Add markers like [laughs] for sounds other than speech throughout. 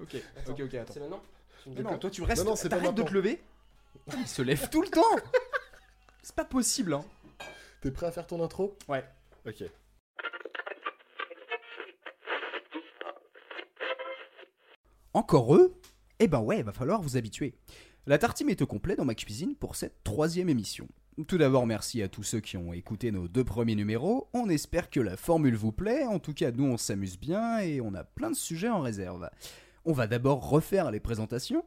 Ok, ok, ok, attends. C'est maintenant Tu me non, toi tu restes, Non, non, t'arrêtes de te lever. [laughs] Il se lève tout le temps. C'est pas possible, hein. T'es prêt à faire ton intro? Ouais. Ok. Encore eux? Eh ben ouais, va falloir vous habituer. La tartine est au complet dans ma cuisine pour cette troisième émission. Tout d'abord, merci à tous ceux qui ont écouté nos deux premiers numéros. On espère que la formule vous plaît. En tout cas, nous, on s'amuse bien et on a plein de sujets en réserve. On va d'abord refaire les présentations.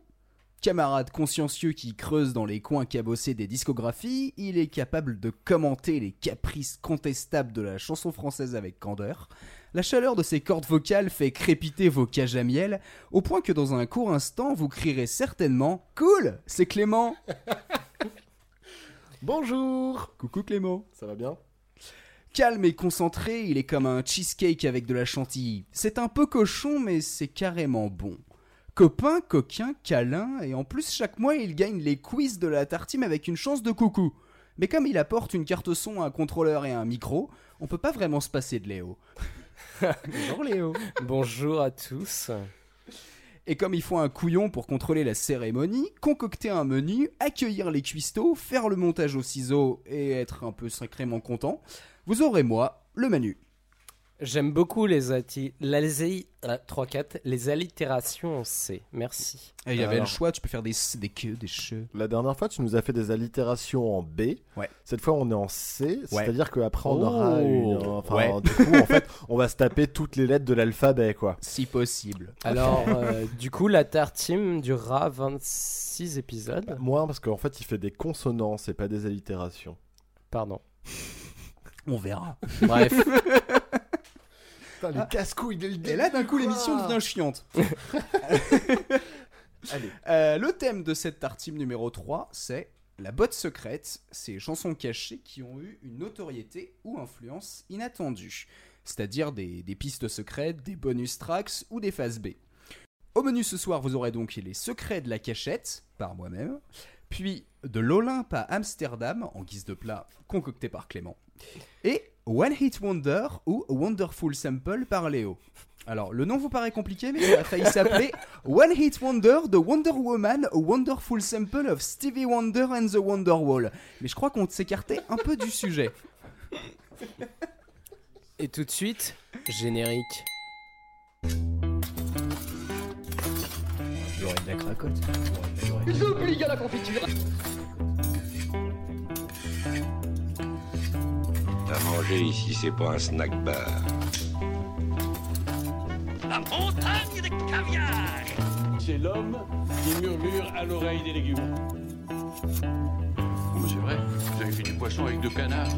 Camarade consciencieux qui creuse dans les coins cabossés des discographies, il est capable de commenter les caprices contestables de la chanson française avec candeur. La chaleur de ses cordes vocales fait crépiter vos cages à miel, au point que dans un court instant, vous crierez certainement Cool C'est Clément [laughs] Bonjour Coucou Clément Ça va bien? Calme et concentré, il est comme un cheesecake avec de la chantilly. C'est un peu cochon, mais c'est carrément bon. Copain, coquin, câlin, et en plus chaque mois il gagne les quiz de la tartine avec une chance de coucou. Mais comme il apporte une carte son, un contrôleur et un micro, on peut pas vraiment se passer de Léo. [laughs] Bonjour Léo Bonjour à tous. Et comme il faut un couillon pour contrôler la cérémonie, concocter un menu, accueillir les cuistots, faire le montage au ciseau et être un peu sacrément content, vous aurez moi, le menu. J'aime beaucoup les, euh, 3-4, les allitérations en C. Merci. Et il y avait Alors. le choix, tu peux faire des s, des que, des che. La dernière fois, tu nous as fait des allitérations en B. Ouais. Cette fois, on est en C. Ouais. C'est-à-dire qu'après, on Oh. aura une. Enfin, Ouais. du coup, en fait, on va se taper toutes les lettres de l'alphabet, quoi. Si possible. Alors, euh, du coup, la tartine durera 26 épisodes. Moins parce qu'en fait, il fait des consonances et pas des allitérations. Pardon. On verra. [laughs] Bref, Putain, les casse-couilles dès le Et là, d'un coup, l'émission devient chiante. [laughs] Allez. Euh, le thème de cette tartine numéro 3, c'est la botte secrète, ces chansons cachées qui ont eu une notoriété ou influence inattendue. C'est-à-dire des, des pistes secrètes, des bonus tracks ou des phases B. Au menu ce soir, vous aurez donc les secrets de la cachette, par moi-même, puis de l'Olympe à Amsterdam, en guise de plat concocté par Clément, et One Hit Wonder ou Wonderful Sample par Léo. Alors, le nom vous paraît compliqué, mais ça a failli [laughs] s'appeler One Hit Wonder de Wonder Woman, a Wonderful Sample of Stevie Wonder and the Wonderwall. Mais je crois qu'on s'écartait un peu du sujet. et tout de suite, générique. J'aurais de la cracotte. À manger ici, c'est pas un snack bar. La montagne de caviar C'est l'homme qui murmure à l'oreille des légumes. Oh, c'est vrai, vous avez fait du poisson avec deux canards.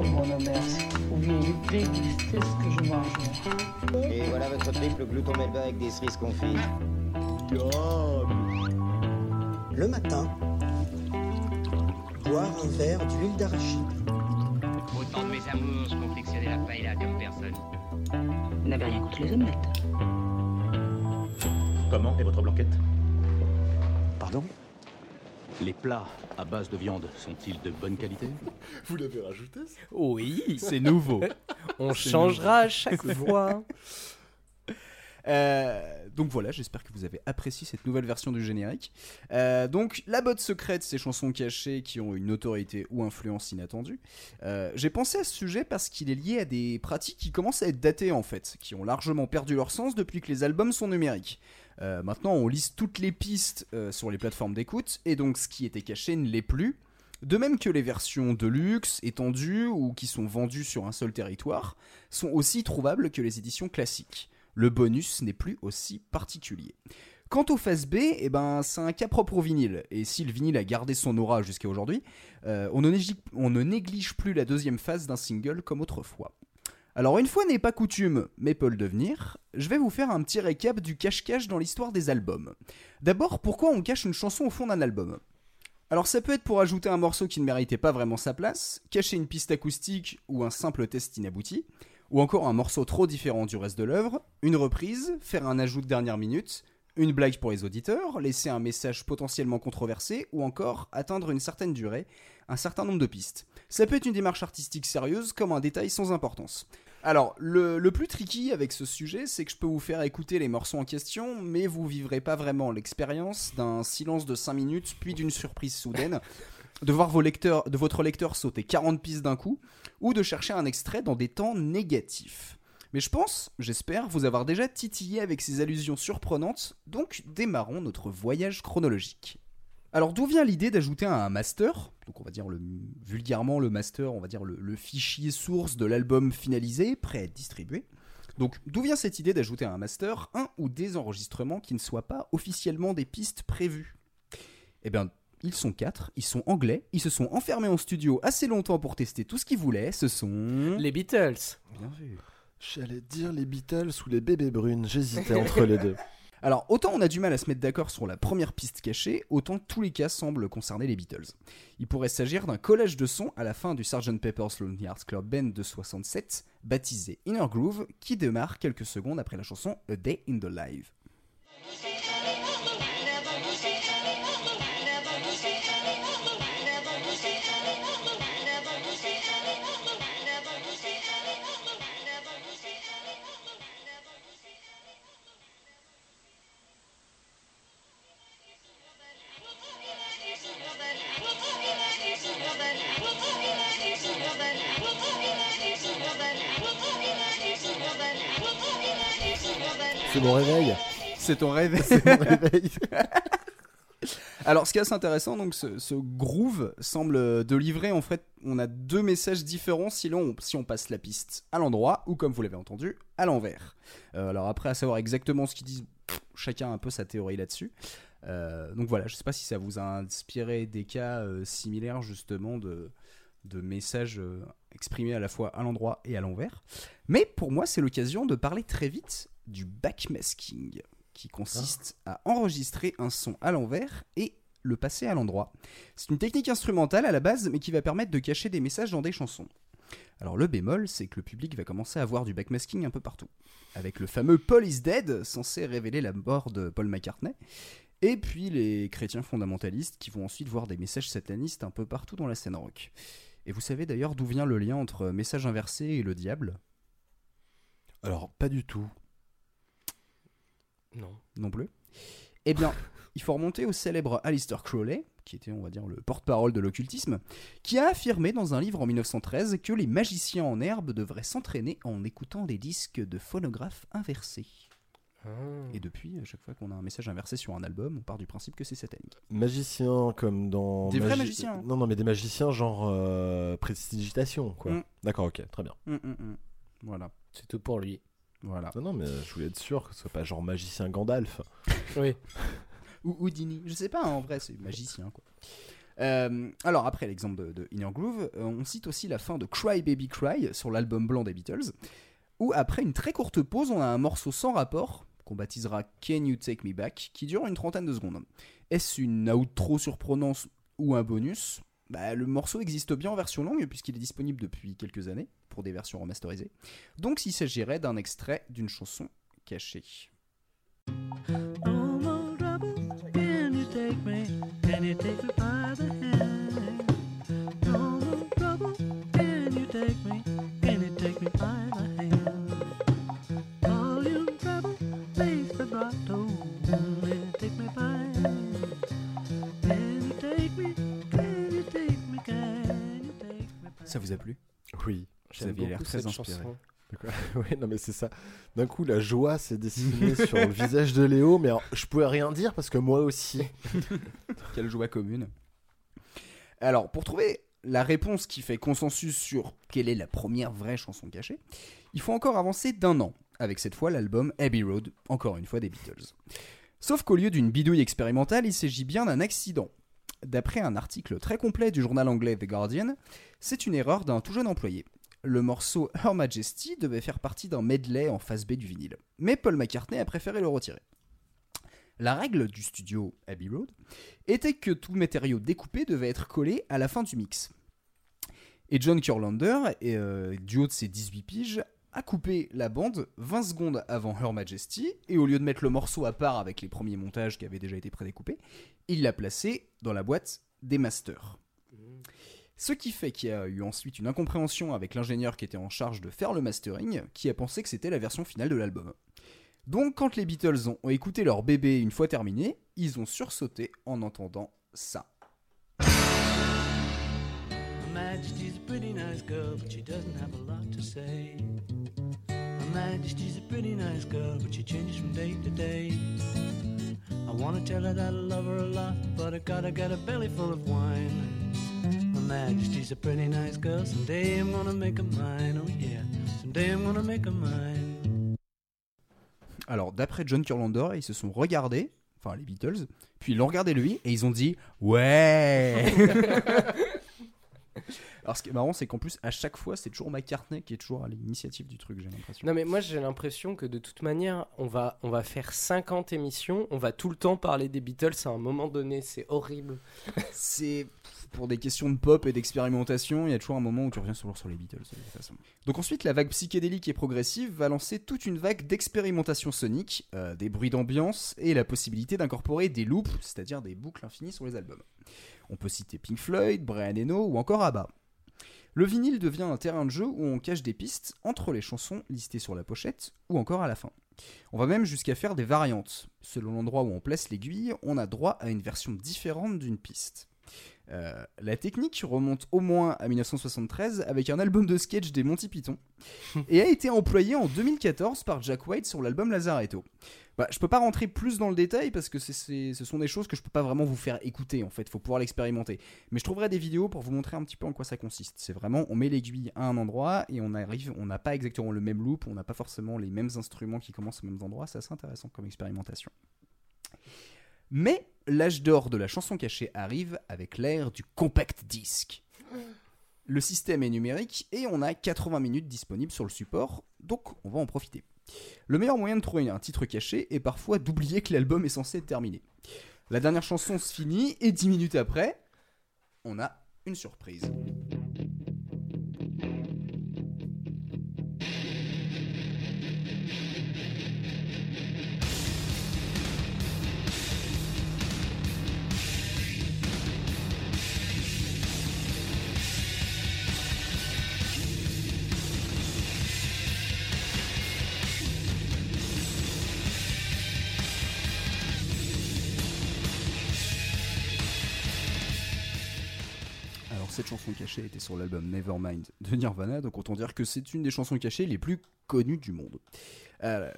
Oh mon Homer, vous vouliez déguster ce que je mange. Et voilà votre triple glouton melba avec des cerises confites. Le matin, boire un verre d'huile d'arachide. Je confectionnais la paella comme personne. Vous n'avez rien contre les omelettes. Comment est votre blanquette? Pardon? Les plats à base de viande sont-ils de bonne qualité? [laughs] Vous l'avez rajouté ça? Oui, C'est nouveau. [laughs] on changera à chaque [laughs] fois. Euh, donc voilà, j'espère que vous avez apprécié cette nouvelle version du générique. Euh, donc la botte secrète, ces chansons cachées qui ont une autorité ou influence inattendue. Euh, J'ai pensé à ce sujet parce qu'il est lié à des pratiques qui commencent à être datées en fait, qui ont largement perdu leur sens depuis que les albums sont numériques. Maintenant, on liste toutes les pistes sur les plateformes d'écoute, et donc ce qui était caché ne l'est plus. De même que les versions de luxe, étendues ou qui sont vendues sur un seul territoire, sont aussi trouvables que les éditions classiques le bonus n'est plus aussi particulier. Quant aux phases B, eh ben, c'est un cas propre au vinyle, et si le vinyle a gardé son aura jusqu'à aujourd'hui, euh, on, on ne néglige plus la deuxième phase d'un single comme autrefois. Alors une fois n'est pas coutume, mais peut le devenir, je vais vous faire un petit récap du cache-cache dans l'histoire des albums. D'abord, pourquoi on cache une chanson au fond d'un album? Alors ça peut être pour ajouter un morceau qui ne méritait pas vraiment sa place, cacher une piste acoustique ou un simple test inabouti, ou encore un morceau trop différent du reste de l'œuvre, une reprise, faire un ajout de dernière minute, une blague pour les auditeurs, laisser un message potentiellement controversé, ou encore atteindre une certaine durée, un certain nombre de pistes. Ça peut être une démarche artistique sérieuse comme un détail sans importance. Alors, le, plus tricky avec ce sujet, c'est que je peux vous faire écouter les morceaux en question, mais vous vivrez pas vraiment l'expérience d'un silence de 5 minutes, puis d'une surprise soudaine, de voir vos lecteurs, de votre lecteur sauter 40 pistes d'un coup, ou de chercher un extrait dans des temps négatifs. Mais je pense, j'espère, vous avoir déjà titillé avec ces allusions surprenantes, donc démarrons notre voyage chronologique. Alors d'où vient l'idée d'ajouter un master? Donc on va dire le, vulgairement le master, on va dire le, fichier source de l'album finalisé, prêt à être distribué. Donc d'où vient cette idée d'ajouter à un master un ou des enregistrements qui ne soient pas officiellement des pistes prévues? Eh bien, ils sont quatre, ils sont anglais, ils se sont enfermés en studio assez longtemps pour tester tout ce qu'ils voulaient, ce sont... Les Beatles. Bien vu. J'allais dire les Beatles ou les bébés brunes, j'hésitais entre les deux. [laughs] Alors, autant on a du mal à se mettre d'accord sur la première piste cachée, autant tous les cas semblent concerner les Beatles. Il pourrait s'agir d'un collage de sons à la fin du Sgt Pepper's Lonely Hearts Club Band de 67, baptisé Inner Groove, qui démarre quelques secondes après la chanson A Day in the Life. C'est mon réveil. C'est ton rêve C'est mon réveil. [laughs] Alors, ce qui est assez intéressant, donc, ce, ce groove semble de livrer. En fait, on a deux messages différents si l'on, si on passe la piste à l'endroit ou, comme vous l'avez entendu, à l'envers. Euh, alors, après, à savoir exactement ce qu'ils disent, chacun a un peu sa théorie là-dessus. Euh, donc voilà, je sais pas si ça vous a inspiré des cas euh, similaires, justement, de, de messages exprimés à la fois à l'endroit et à l'envers. Mais pour moi, c'est l'occasion de parler très vite du backmasking, qui consiste à enregistrer un son à l'envers et le passer à l'endroit. C'est une technique instrumentale à la base, mais qui va permettre de cacher des messages dans des chansons. Alors le bémol, c'est que le public va commencer à voir du backmasking un peu partout. Avec le fameux Paul is Dead, censé révéler la mort de Paul McCartney, et puis les chrétiens fondamentalistes qui vont ensuite voir des messages satanistes un peu partout dans la scène rock. Et vous savez d'ailleurs d'où vient le lien entre message inversé et le diable? Alors, pas du tout. Non. non plus. Eh bien, il faut remonter au célèbre Alistair Crowley, qui était, on va dire, le porte-parole de l'occultisme, qui a affirmé dans un livre en 1913 que les magiciens en herbe devraient s'entraîner en écoutant des disques de phonographe inversés. Ah. Et depuis, à chaque fois qu'on a un message inversé sur un album, on part du principe que c'est satanique. Magicien comme dans. Des vrais magiciens. Non, non, mais des magiciens genre euh, prestidigitation, quoi. Mm. D'accord, ok, très bien. Hum, hum. Voilà, C'est tout pour lui. Voilà. Non, non, mais je voulais être sûr que ce soit pas genre magicien Gandalf. [laughs] Oui. Ou Houdini, je sais pas, hein, en vrai, c'est magicien, quoi. Euh, alors, après l'exemple de, de Inner Groove, euh, on cite aussi la fin de Cry Baby Cry sur l'album blanc des Beatles, où après une très courte pause, on a un morceau sans rapport, qu'on baptisera Can You Take Me Back, qui dure une trentaine de secondes. Est-ce une outro surprenante ou un bonus? Bah, Le morceau existe bien en version longue, puisqu'il est disponible depuis quelques années, pour des versions remasterisées. Donc, il s'agirait d'un extrait d'une chanson cachée. Ça vous a plu? Oui. Vous aviez l'air très inspiré. chanson. [laughs] oui, non, mais c'est ça. D'un coup, la joie s'est dessinée [laughs] sur le visage de Léo, mais alors, je pouvais rien dire parce que moi aussi. [laughs] Quelle joie commune. Alors, pour trouver la réponse qui fait consensus sur quelle est la première vraie chanson cachée, il faut encore avancer d'un an, avec cette fois l'album Abbey Road, encore une fois des Beatles. Sauf qu'au lieu d'une bidouille expérimentale, il s'agit bien d'un accident. D'après un article très complet du journal anglais The Guardian, c'est une erreur d'un tout jeune employé. Le morceau Her Majesty devait faire partie d'un medley en face B du vinyle, mais Paul McCartney a préféré le retirer. La règle du studio Abbey Road était que tout matériau découpé devait être collé à la fin du mix. Et John Kurlander, et, euh, du haut de ses 18 piges, a coupé la bande 20 secondes avant Her Majesty, et au lieu de mettre le morceau à part avec les premiers montages qui avaient déjà été prédécoupés, il l'a placé dans la boîte des masters. Ce qui fait qu'il y a eu ensuite une incompréhension avec l'ingénieur qui était en charge de faire le mastering, qui a pensé que c'était la version finale de l'album. Donc quand les Beatles ont écouté leur bébé une fois terminé, ils ont sursauté en entendant ça. Majesty's a pretty nice girl, but she doesn't have a lot to say. Her Majesty's a pretty nice girl, but she changes from day to day. I wanna tell her that I love her a lot, but I gotta get a belly full of wine. Her Majesty's a pretty nice girl, someday I'm gonna make her mine, oh yeah, someday I'm gonna make her mine. Alors d'après John Kurlander, ils se sont regardés, enfin les Beatles, puis ils l'ont regardé lui et ils ont dit ouais. [laughs] Alors ce qui est marrant, c'est qu'en plus à chaque fois, c'est toujours McCartney qui est toujours à l'initiative du truc, j'ai l'impression. Non mais moi j'ai l'impression que de toute manière on va, on va faire 50 émissions, on va tout le temps parler des Beatles à un moment donné, c'est horrible. [laughs] c'est pour des questions de pop et d'expérimentation, il y a toujours un moment où tu reviens toujours sur les Beatles de toute façon. Donc ensuite, la vague psychédélique et progressive va lancer toute une vague d'expérimentation sonique, euh, des bruits d'ambiance et la possibilité d'incorporer des loops, c'est-à-dire des boucles infinies sur les albums. On peut citer Pink Floyd, Brian Eno ou encore ABBA. Le vinyle devient un terrain de jeu où on cache des pistes entre les chansons listées sur la pochette ou encore à la fin. On va même jusqu'à faire des variantes. Selon l'endroit où on place l'aiguille, on a droit à une version différente d'une piste. Euh, la technique remonte au moins à 1973 avec un album de sketch des Monty Python [laughs] et a été employée en 2014 par Jack White sur l'album Lazaretto. Bah, je peux pas rentrer plus dans le détail parce que c'est- c'est- ce sont des choses que je peux pas vraiment vous faire écouter en fait, faut pouvoir l'expérimenter. Mais je trouverai des vidéos pour vous montrer un petit peu en quoi ça consiste. C'est vraiment, on met l'aiguille à un endroit et on arrive, on n'a pas exactement le même loop, on n'a pas forcément les mêmes instruments qui commencent aux mêmes endroits, c'est assez intéressant comme expérimentation. Mais l'âge d'or de la chanson cachée arrive avec l'ère du compact disc. Le système est numérique et on a 80 minutes disponibles sur le support, donc on va en profiter. Le meilleur moyen de trouver un titre caché est parfois d'oublier que l'album est censé être terminé. La dernière chanson se finit et 10 minutes après, on a une surprise. Cette chanson cachée était sur l'album Nevermind de Nirvana, donc autant dire que c'est une des chansons cachées les plus connues du monde. Euh,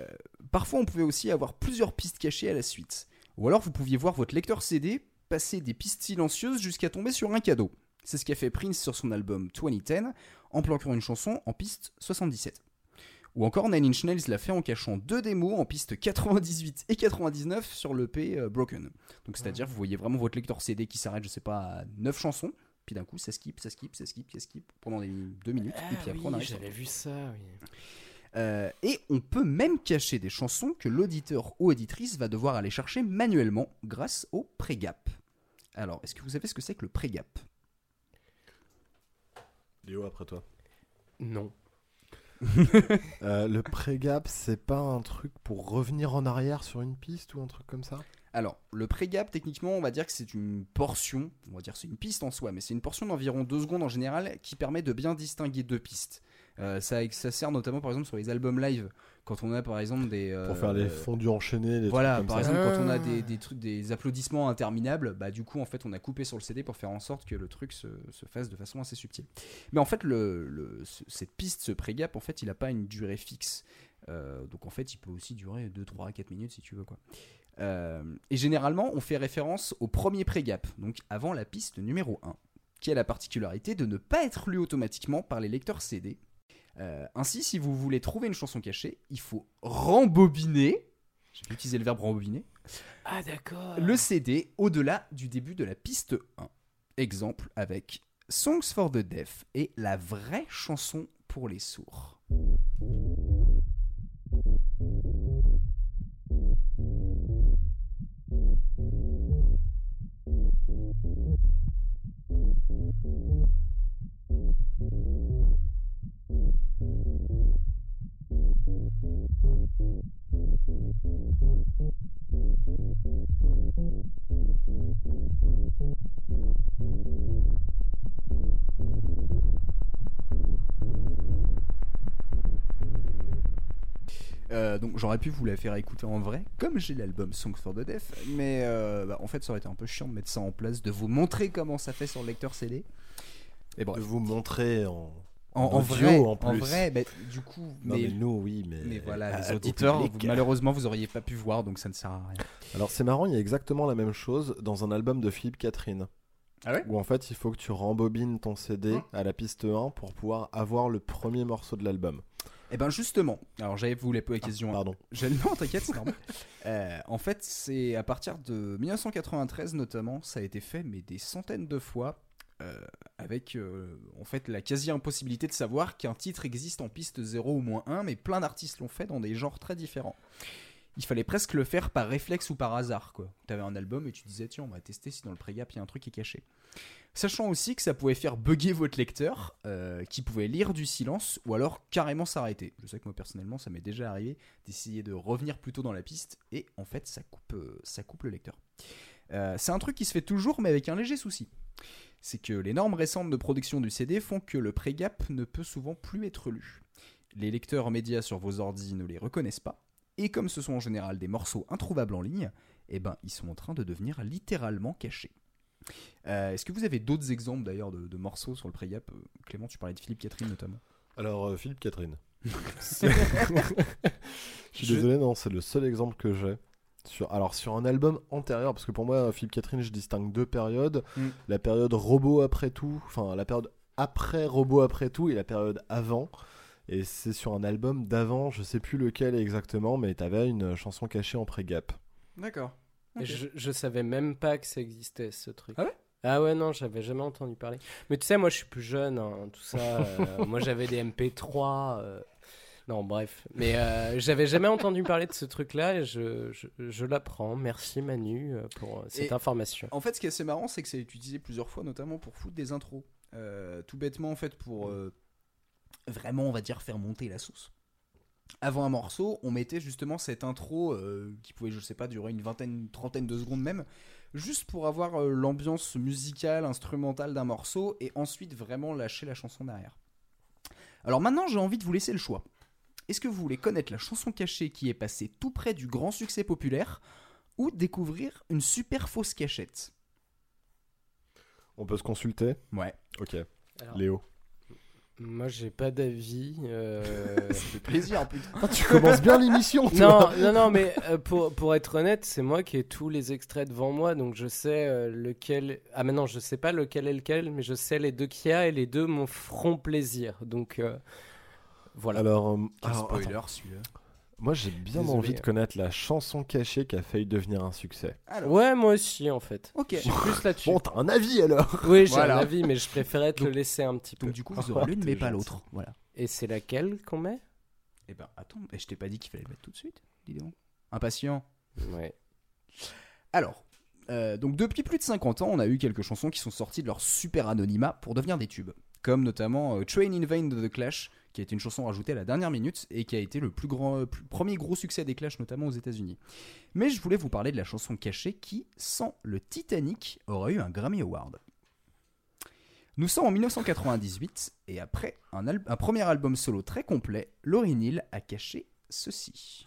parfois on pouvait aussi avoir plusieurs pistes cachées à la suite. Ou alors vous pouviez voir votre lecteur CD passer des pistes silencieuses jusqu'à tomber sur un cadeau. C'est ce qu'a fait Prince sur son album 2010 en planquant une chanson en piste 77. Ou encore Nine Inch Nails l'a fait en cachant deux démos en piste 98 et 99 sur l'EP euh, Broken. Donc c'est-à-dire vous voyez vraiment votre lecteur CD qui s'arrête je sais pas à 9 chansons, puis d'un coup ça skip, ça skip, ça skip, ça skip pendant des deux minutes, et puis après on Ah oui, arrive sur- j'avais vu ça, oui. Euh, et on peut même cacher des chansons que l'auditeur ou auditrice va devoir aller chercher manuellement grâce au pré-gap. Alors, est-ce que vous savez ce que c'est que le pré-gap? Léo, après toi. Non. Euh, le pré-gap, c'est pas un truc pour revenir en arrière sur une piste ou un truc comme ça? Alors, le pré-gap, techniquement, on va dire que c'est une portion, on va dire c'est une piste en soi, mais c'est une portion d'environ 2 secondes en général qui permet de bien distinguer deux pistes. Euh, ça, ça sert notamment par exemple sur les albums live, quand on a par exemple des... euh, Pour faire les fondus enchaînés, les Voilà, trucs par ça. exemple, quand on a Ah. des, des trucs, des applaudissements interminables, bah du coup, en fait, on a coupé sur le CD pour faire en sorte que le truc se, se fasse de façon assez subtile. Mais en fait, le, le- ce- cette piste, ce pré-gap, en fait, il n'a pas une durée fixe. Euh, donc en fait, il peut aussi durer 2, 3, 4 minutes si tu veux quoi. Euh, et généralement, on fait référence au premier pré-gap, donc avant la piste numéro 1, qui a la particularité de ne pas être lu automatiquement par les lecteurs CD. Euh, ainsi, si vous voulez trouver une chanson cachée, il faut rembobiner. J'ai utilisé le verbe rembobiner. Ah d'accord. Le CD au-delà du début de la piste 1. Exemple avec Songs for the Deaf et la vraie chanson pour les sourds. Euh, donc j'aurais pu vous la faire écouter en vrai, comme j'ai l'album Songs for the Deaf, mais euh, bah, en fait ça aurait été un peu chiant de mettre ça en place, de vous montrer comment ça fait sur le lecteur CD. Et bref. De vous montrer en, En, en audio, vrai, en en, plus. vrai, bah, du coup, Non, mais, mais nous, oui, mais. mais voilà, à- les au auditeurs, vous- malheureusement, vous auriez pas pu voir, donc ça ne sert à rien. Alors c'est marrant, il y a exactement la même chose dans un album de Philippe Catherine. Ah ouais? Où en fait il faut que tu rembobines ton CD Hein à la piste 1 pour pouvoir avoir le premier morceau de l'album. Et ben justement, alors j'avais voulu poser la question. Pardon. [laughs] J'ai non, t'inquiète, c'est normal. [laughs] Euh, en fait, c'est à partir de 1993 notamment, ça a été fait, mais des centaines de fois, euh, avec euh, en fait la quasi impossibilité de savoir qu'un titre existe en piste 0 ou moins 1, mais plein d'artistes l'ont fait dans des genres très différents. Il fallait presque le faire par réflexe ou par hasard, quoi. T'avais un album et tu disais, tiens, on va tester si dans le pré-gap il y a un truc qui est caché. Sachant aussi que ça pouvait faire bugger votre lecteur, euh, qui pouvait lire du silence ou alors carrément s'arrêter. Je sais que moi personnellement, ça m'est déjà arrivé d'essayer de revenir plus tôt dans la piste et en fait, ça coupe, euh, ça coupe le lecteur. Euh, c'est un truc qui se fait toujours, mais avec un léger souci. C'est que les normes récentes de production du CD font que le pré-gap ne peut souvent plus être lu. Les lecteurs médias sur vos ordis ne les reconnaissent pas, et comme ce sont en général des morceaux introuvables en ligne, eh ben ils sont en train de devenir littéralement cachés. Euh, Est-ce que vous avez d'autres exemples d'ailleurs de, de morceaux sur le pré-gap Euh, Clément, tu parlais de Philippe Catherine notamment. Alors euh, Philippe Catherine. [laughs] Je suis désolé, non, c'est le seul exemple que j'ai. Sur, alors sur un album antérieur, parce que pour moi, Philippe Catherine, je distingue deux périodes. Mm. La période robot après tout, enfin la période après robot après tout et la période avant. Et c'est sur un album d'avant, je sais plus lequel exactement, mais t'avais une chanson cachée en pré-gap. D'accord. Je, je savais même pas que ça existait ce truc. Ah ouais? Ah ouais, non, j'avais jamais entendu parler. Mais tu sais, moi je suis plus jeune, hein, tout ça. [laughs] euh, moi j'avais des MP3. euh, Non, bref. Mais euh, j'avais jamais entendu parler de ce truc-là et je, je, je l'apprends. Merci Manu euh, pour cette Et- information. En fait, ce qui est assez marrant, c'est que c'est utilisé plusieurs fois, notamment pour foutre des intros. Euh, tout bêtement, en fait, pour euh, vraiment, on va dire, faire monter la sauce. Avant un morceau, on mettait justement cette intro euh, qui pouvait, je sais pas, durer une vingtaine, une trentaine de secondes même, juste pour avoir euh, l'ambiance musicale, instrumentale d'un morceau et ensuite vraiment lâcher la chanson derrière. Alors maintenant, j'ai envie de vous laisser le choix. Est-ce que vous voulez connaître la chanson cachée qui est passée tout près du grand succès populaire ou découvrir une super fausse cachette? On peut se consulter? Ouais. Ok. Alors, Léo. Moi j'ai pas d'avis. euh, [laughs] Ça fait plaisir, putain. [laughs] Ah, tu commences bien l'émission. Non, non, non, mais euh, pour, pour être honnête, c'est moi qui ai tous les extraits devant moi, donc je sais euh, lequel. Ah, mais non, je sais pas lequel est lequel, mais je sais les deux qu'il y a et les deux me feront plaisir. Donc euh, voilà. Alors, euh, alors, spoiler celui-là? Moi j'ai bien Désolé. envie de connaître la chanson cachée qui a failli devenir un succès. Alors, Ouais, moi aussi en fait. ok. Je suis plus là-dessus. Bon, t'as un avis alors oui, j'ai Voilà. un avis, mais je préférais te le laisser un petit peu. Donc du coup, vous aurez l'une T'es mais pas l'autre. Voilà. Et c'est laquelle qu'on met? Eh ben, attends, mais je t'ai pas dit qu'il fallait le mettre tout de suite. Dis donc. Impatient. Ouais. Alors, euh, donc depuis plus de 50 ans, on a eu quelques chansons qui sont sorties de leur super anonymat pour devenir des tubes. Comme notamment euh, Train in Vain de The Clash, qui a été une chanson rajoutée à la dernière minute et qui a été le plus grand, premier gros succès des Clash, notamment aux États-Unis. Mais je voulais vous parler de la chanson cachée qui, sans le Titanic, aurait eu un Grammy Award. Nous sommes en 1998 et après un, un premier album solo très complet, Laurie Neal a caché ceci.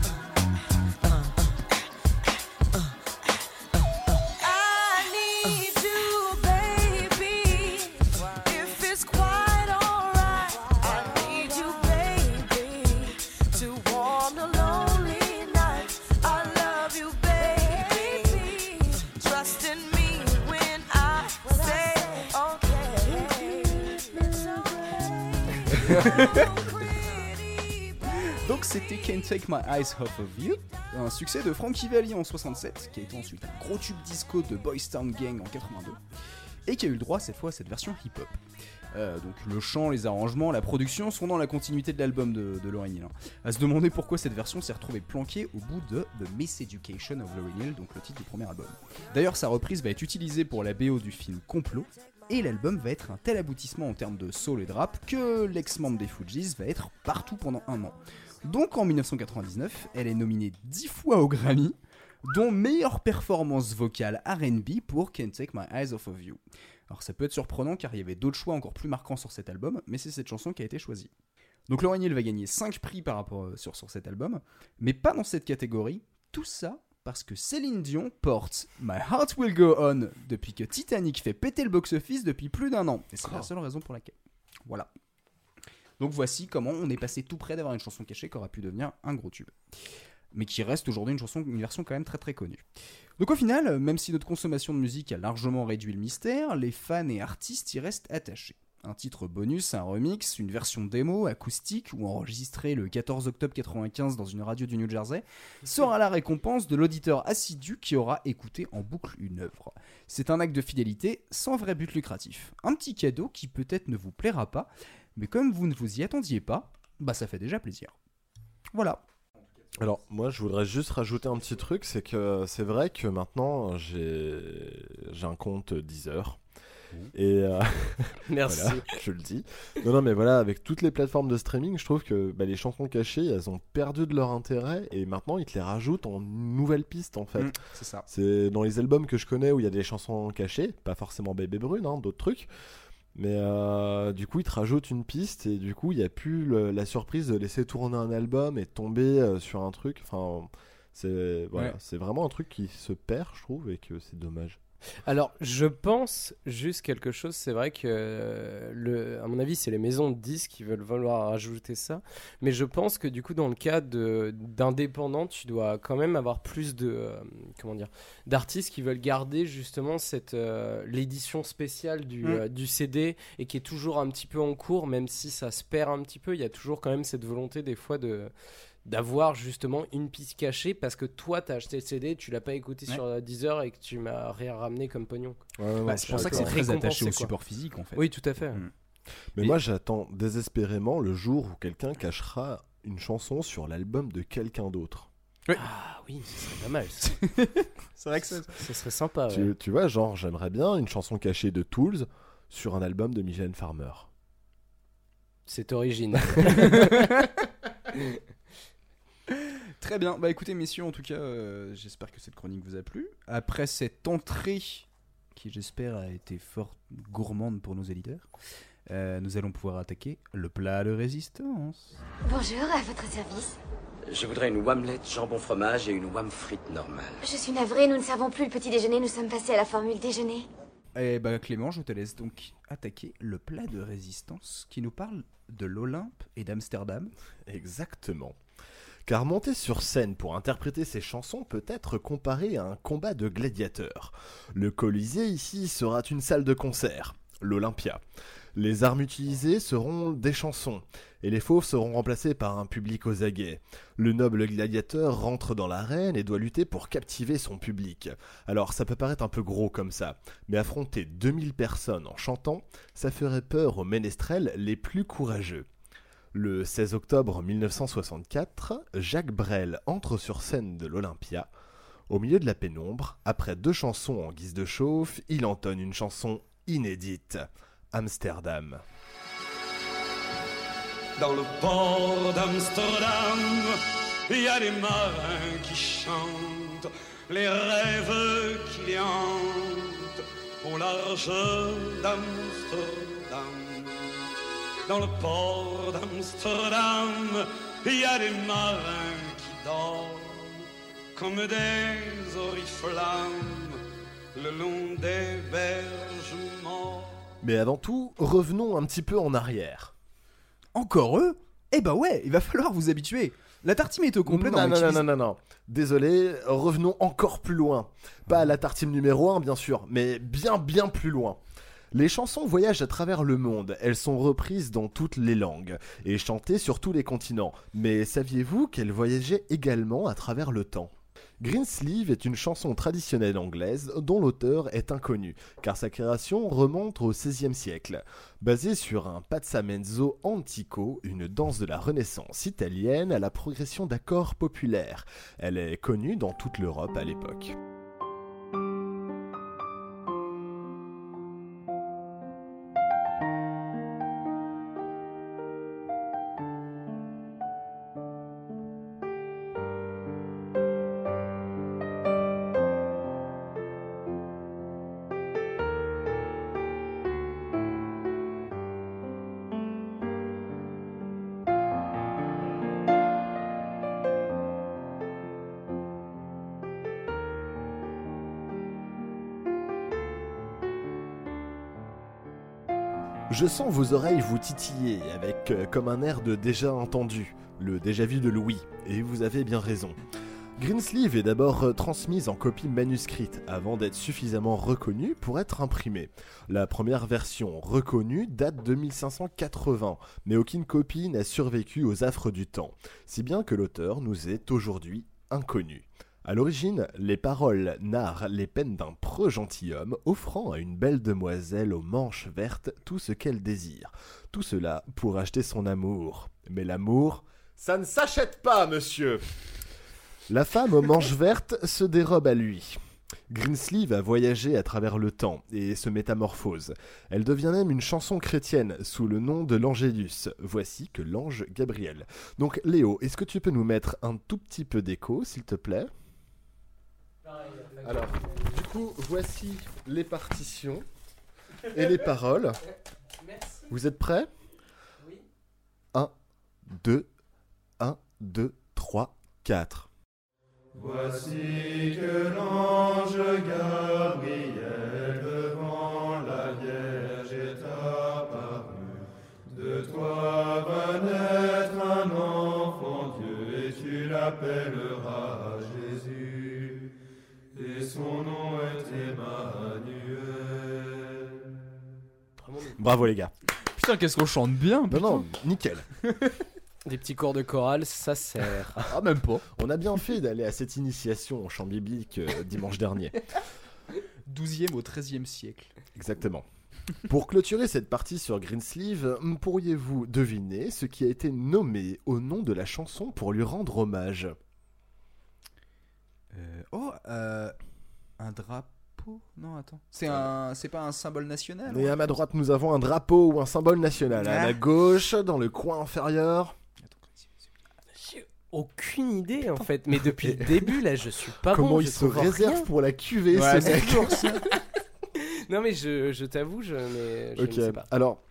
Take My Eyes Off of You, un succès de Frankie Valli en 67, qui a été ensuite un gros tube disco de Boys Town Gang en 82, et qui a eu le droit cette fois à cette version hip-hop. Euh, donc le chant, les arrangements, la production sont dans la continuité de l'album de, de Lauryn Hill. hein. À se demander pourquoi cette version s'est retrouvée planquée au bout de The Miseducation of Lauryn Hill, donc le titre du premier album. D'ailleurs sa reprise va être utilisée pour la BO du film Complot, et l'album va être un tel aboutissement en termes de soul et de rap que l'ex-membre des Fugees va être partout pendant un an. Donc en 1999, elle est nominée 10 fois au Grammy, dont meilleure performance vocale RB pour Can't Take My Eyes Off of You. Alors ça peut être surprenant car il y avait d'autres choix encore plus marquants sur cet album, mais c'est cette chanson qui a été choisie. Donc Lauryn Hill va gagner 5 prix par rapport euh, sur, sur cet album, mais pas dans cette catégorie. Tout ça parce que Céline Dion porte My Heart Will Go On depuis que Titanic fait péter le box-office depuis plus d'un an. Et c'est la seule raison pour laquelle. Voilà. Donc voici comment on est passé tout près d'avoir une chanson cachée qui aurait pu devenir un gros tube. Mais qui reste aujourd'hui une chanson, une version quand même très très connue. Donc au final, même si notre consommation de musique a largement réduit le mystère, les fans et artistes y restent attachés. Un titre bonus, un remix, une version démo, acoustique ou enregistrée le 14 octobre 95 dans une radio du New Jersey sera la récompense de l'auditeur assidu qui aura écouté en boucle une œuvre. C'est un acte de fidélité sans vrai but lucratif. Un petit cadeau qui peut-être ne vous plaira pas, mais comme vous ne vous y attendiez pas, bah ça fait déjà plaisir. Voilà. Alors moi je voudrais juste rajouter un petit truc, c'est que c'est vrai que maintenant j'ai j'ai un compte Deezer. Et euh, [laughs] Merci. [laughs] voilà, je le dis. Non, non, mais voilà, avec toutes les plateformes de streaming, je trouve que bah, les chansons cachées, elles ont perdu de leur intérêt et maintenant ils te les rajoutent en nouvelle piste en fait. Mm, c'est ça. C'est dans les albums que je connais où il y a des chansons cachées, pas forcément Bébé Brune, hein, d'autres trucs. Mais euh, du coup, ils te rajoutent une piste et du coup, il n'y a plus le- la surprise de laisser tourner un album et de tomber euh, sur un truc. Enfin, c'est voilà, Ouais. c'est vraiment un truc qui se perd, je trouve, et que c'est dommage. Alors, je pense juste quelque chose. C'est vrai que, euh, le, à mon avis, c'est les maisons de disques qui veulent vouloir rajouter ça. Mais je pense que du coup, dans le cas d'indépendants, tu dois quand même avoir plus de, euh, comment dire, d'artistes qui veulent garder justement cette euh, l'édition spéciale du, Mm. du CD et qui est toujours un petit peu en cours, même si ça se perd un petit peu. Il y a toujours quand même cette volonté des fois de d'avoir justement une piste cachée parce que toi t'as acheté le CD, tu l'as pas écouté Ouais. sur Deezer et que tu m'as rien ramené comme pognon. Bah, c'est pour ça que c'est très attaché au support physique en fait. Oui, tout à fait. Mm. Mais Et- moi, j'attends désespérément le jour où quelqu'un cachera une chanson sur l'album de quelqu'un d'autre. Ah oui, ce serait pas mal. ça. [laughs] C'est vrai que ça. Ce serait sympa. ouais. Tu, tu vois, genre, j'aimerais bien une chanson cachée de Tools sur un album de Mylène Farmer. C'est original. [laughs] Très bien. Bah écoutez, messieurs, en tout cas, euh, j'espère que cette chronique vous a plu. Après cette entrée, qui j'espère a été fort gourmande pour nos éditeurs, euh, nous allons pouvoir attaquer le plat de résistance. Bonjour, à votre service. Je voudrais une wamlette jambon fromage et une wam frite normale. Je suis navrée, nous ne servons plus le petit déjeuner, nous sommes passés à la formule déjeuner. Eh bah Clément, je te laisse donc attaquer le plat de résistance qui nous parle de l'Olympe et d'Amsterdam. Exactement. Car monter sur scène pour interpréter ces chansons peut être comparé à un combat de gladiateurs. Le Colisée ici sera une salle de concert, l'Olympia. Les armes utilisées seront des chansons, et les fauves seront remplacés par un public aux aguets. Le noble gladiateur rentre dans l'arène et doit lutter pour captiver son public. Alors ça peut paraître un peu gros comme ça, mais affronter 2000 personnes en chantant, ça ferait peur aux ménestrels les plus courageux. Le 16 octobre 1964, Jacques Brel entre sur scène de l'Olympia. Au milieu de la pénombre, après deux chansons en guise de chauffe, il entonne une chanson inédite, Amsterdam. Dans le port d'Amsterdam, il y a des marins qui chantent les rêves qui hantent au large d'Amsterdam. Dans le port d'Amsterdam, il y a des marins qui dorment comme des oriflammes le long des berges mortes. Mais avant tout, revenons un petit peu en arrière. Encore eux? Eh bah ouais, il va falloir vous habituer. La tartine est au complet dans non, non, non, l'activiste- non, non, non. Désolé, revenons encore plus loin. Pas à la tartine numéro 1, bien sûr, mais bien, bien plus loin. Les chansons voyagent à travers le monde, elles sont reprises dans toutes les langues et chantées sur tous les continents. Mais saviez-vous qu'elles voyageaient également à travers le temps? Greensleeve est une chanson traditionnelle anglaise dont l'auteur est inconnu, car sa création remonte au XVIe siècle. Basée sur un passamento antico, une danse de la Renaissance italienne à la progression d'accords populaires. Elle est connue dans toute l'Europe à l'époque. Je sens vos oreilles vous titiller avec euh, comme un air de déjà entendu, le déjà vu de Louis, et vous avez bien raison. Greensleeve est d'abord euh, transmise en copie manuscrite avant d'être suffisamment reconnue pour être imprimée. La première version reconnue date de 1580, mais aucune copie n'a survécu aux affres du temps, si bien que l'auteur nous est aujourd'hui inconnu. À l'origine, les paroles narrent les peines d'un preux gentilhomme offrant à une belle demoiselle aux manches vertes tout ce qu'elle désire. Tout cela pour acheter son amour. Mais l'amour, ça ne s'achète pas, monsieur La femme aux manches [laughs] vertes se dérobe à lui. Greensleeve a voyagé à travers le temps et se métamorphose. Elle devient même une chanson chrétienne sous le nom de l'Angélus. Voici que l'ange Gabriel. Donc Léo, est-ce que tu peux nous mettre un tout petit peu d'écho, s'il te plaît? Alors, du coup, voici les partitions et les paroles. Vous êtes prêts? Oui. 1, 2, 1, 2, 3, 4. Voici que l'ange Gabriel devant la Vierge est apparu. De toi va naître un enfant Dieu et tu l'appelleras son nom est Emmanuel. Bravo les gars. Putain, qu'est-ce qu'on chante bien Non, putain. non, nickel. [laughs] Des petits cours de chorale, ça sert. [laughs] Ah, même pas. On a bien fait d'aller à cette initiation au chant biblique euh, dimanche dernier. 12e au 13e siècle. Exactement. Pour clôturer cette partie sur Greensleeve, pourriez-vous deviner ce qui a été nommé au nom de la chanson pour lui rendre hommage? Euh, oh, euh, un drapeau? Non, attends. C'est un, c'est pas un symbole national Et à ma droite, nous avons un drapeau ou un symbole national. À Ah. ma gauche, dans le coin inférieur, J'ai aucune idée en fait, mais depuis le [laughs] début là, je suis pas comment bon. il je se réserve rien. pour la cuvée, Ouais, ce c'est mec. [laughs] Non mais je, je t'avoue, je, mais ne sais pas. alors,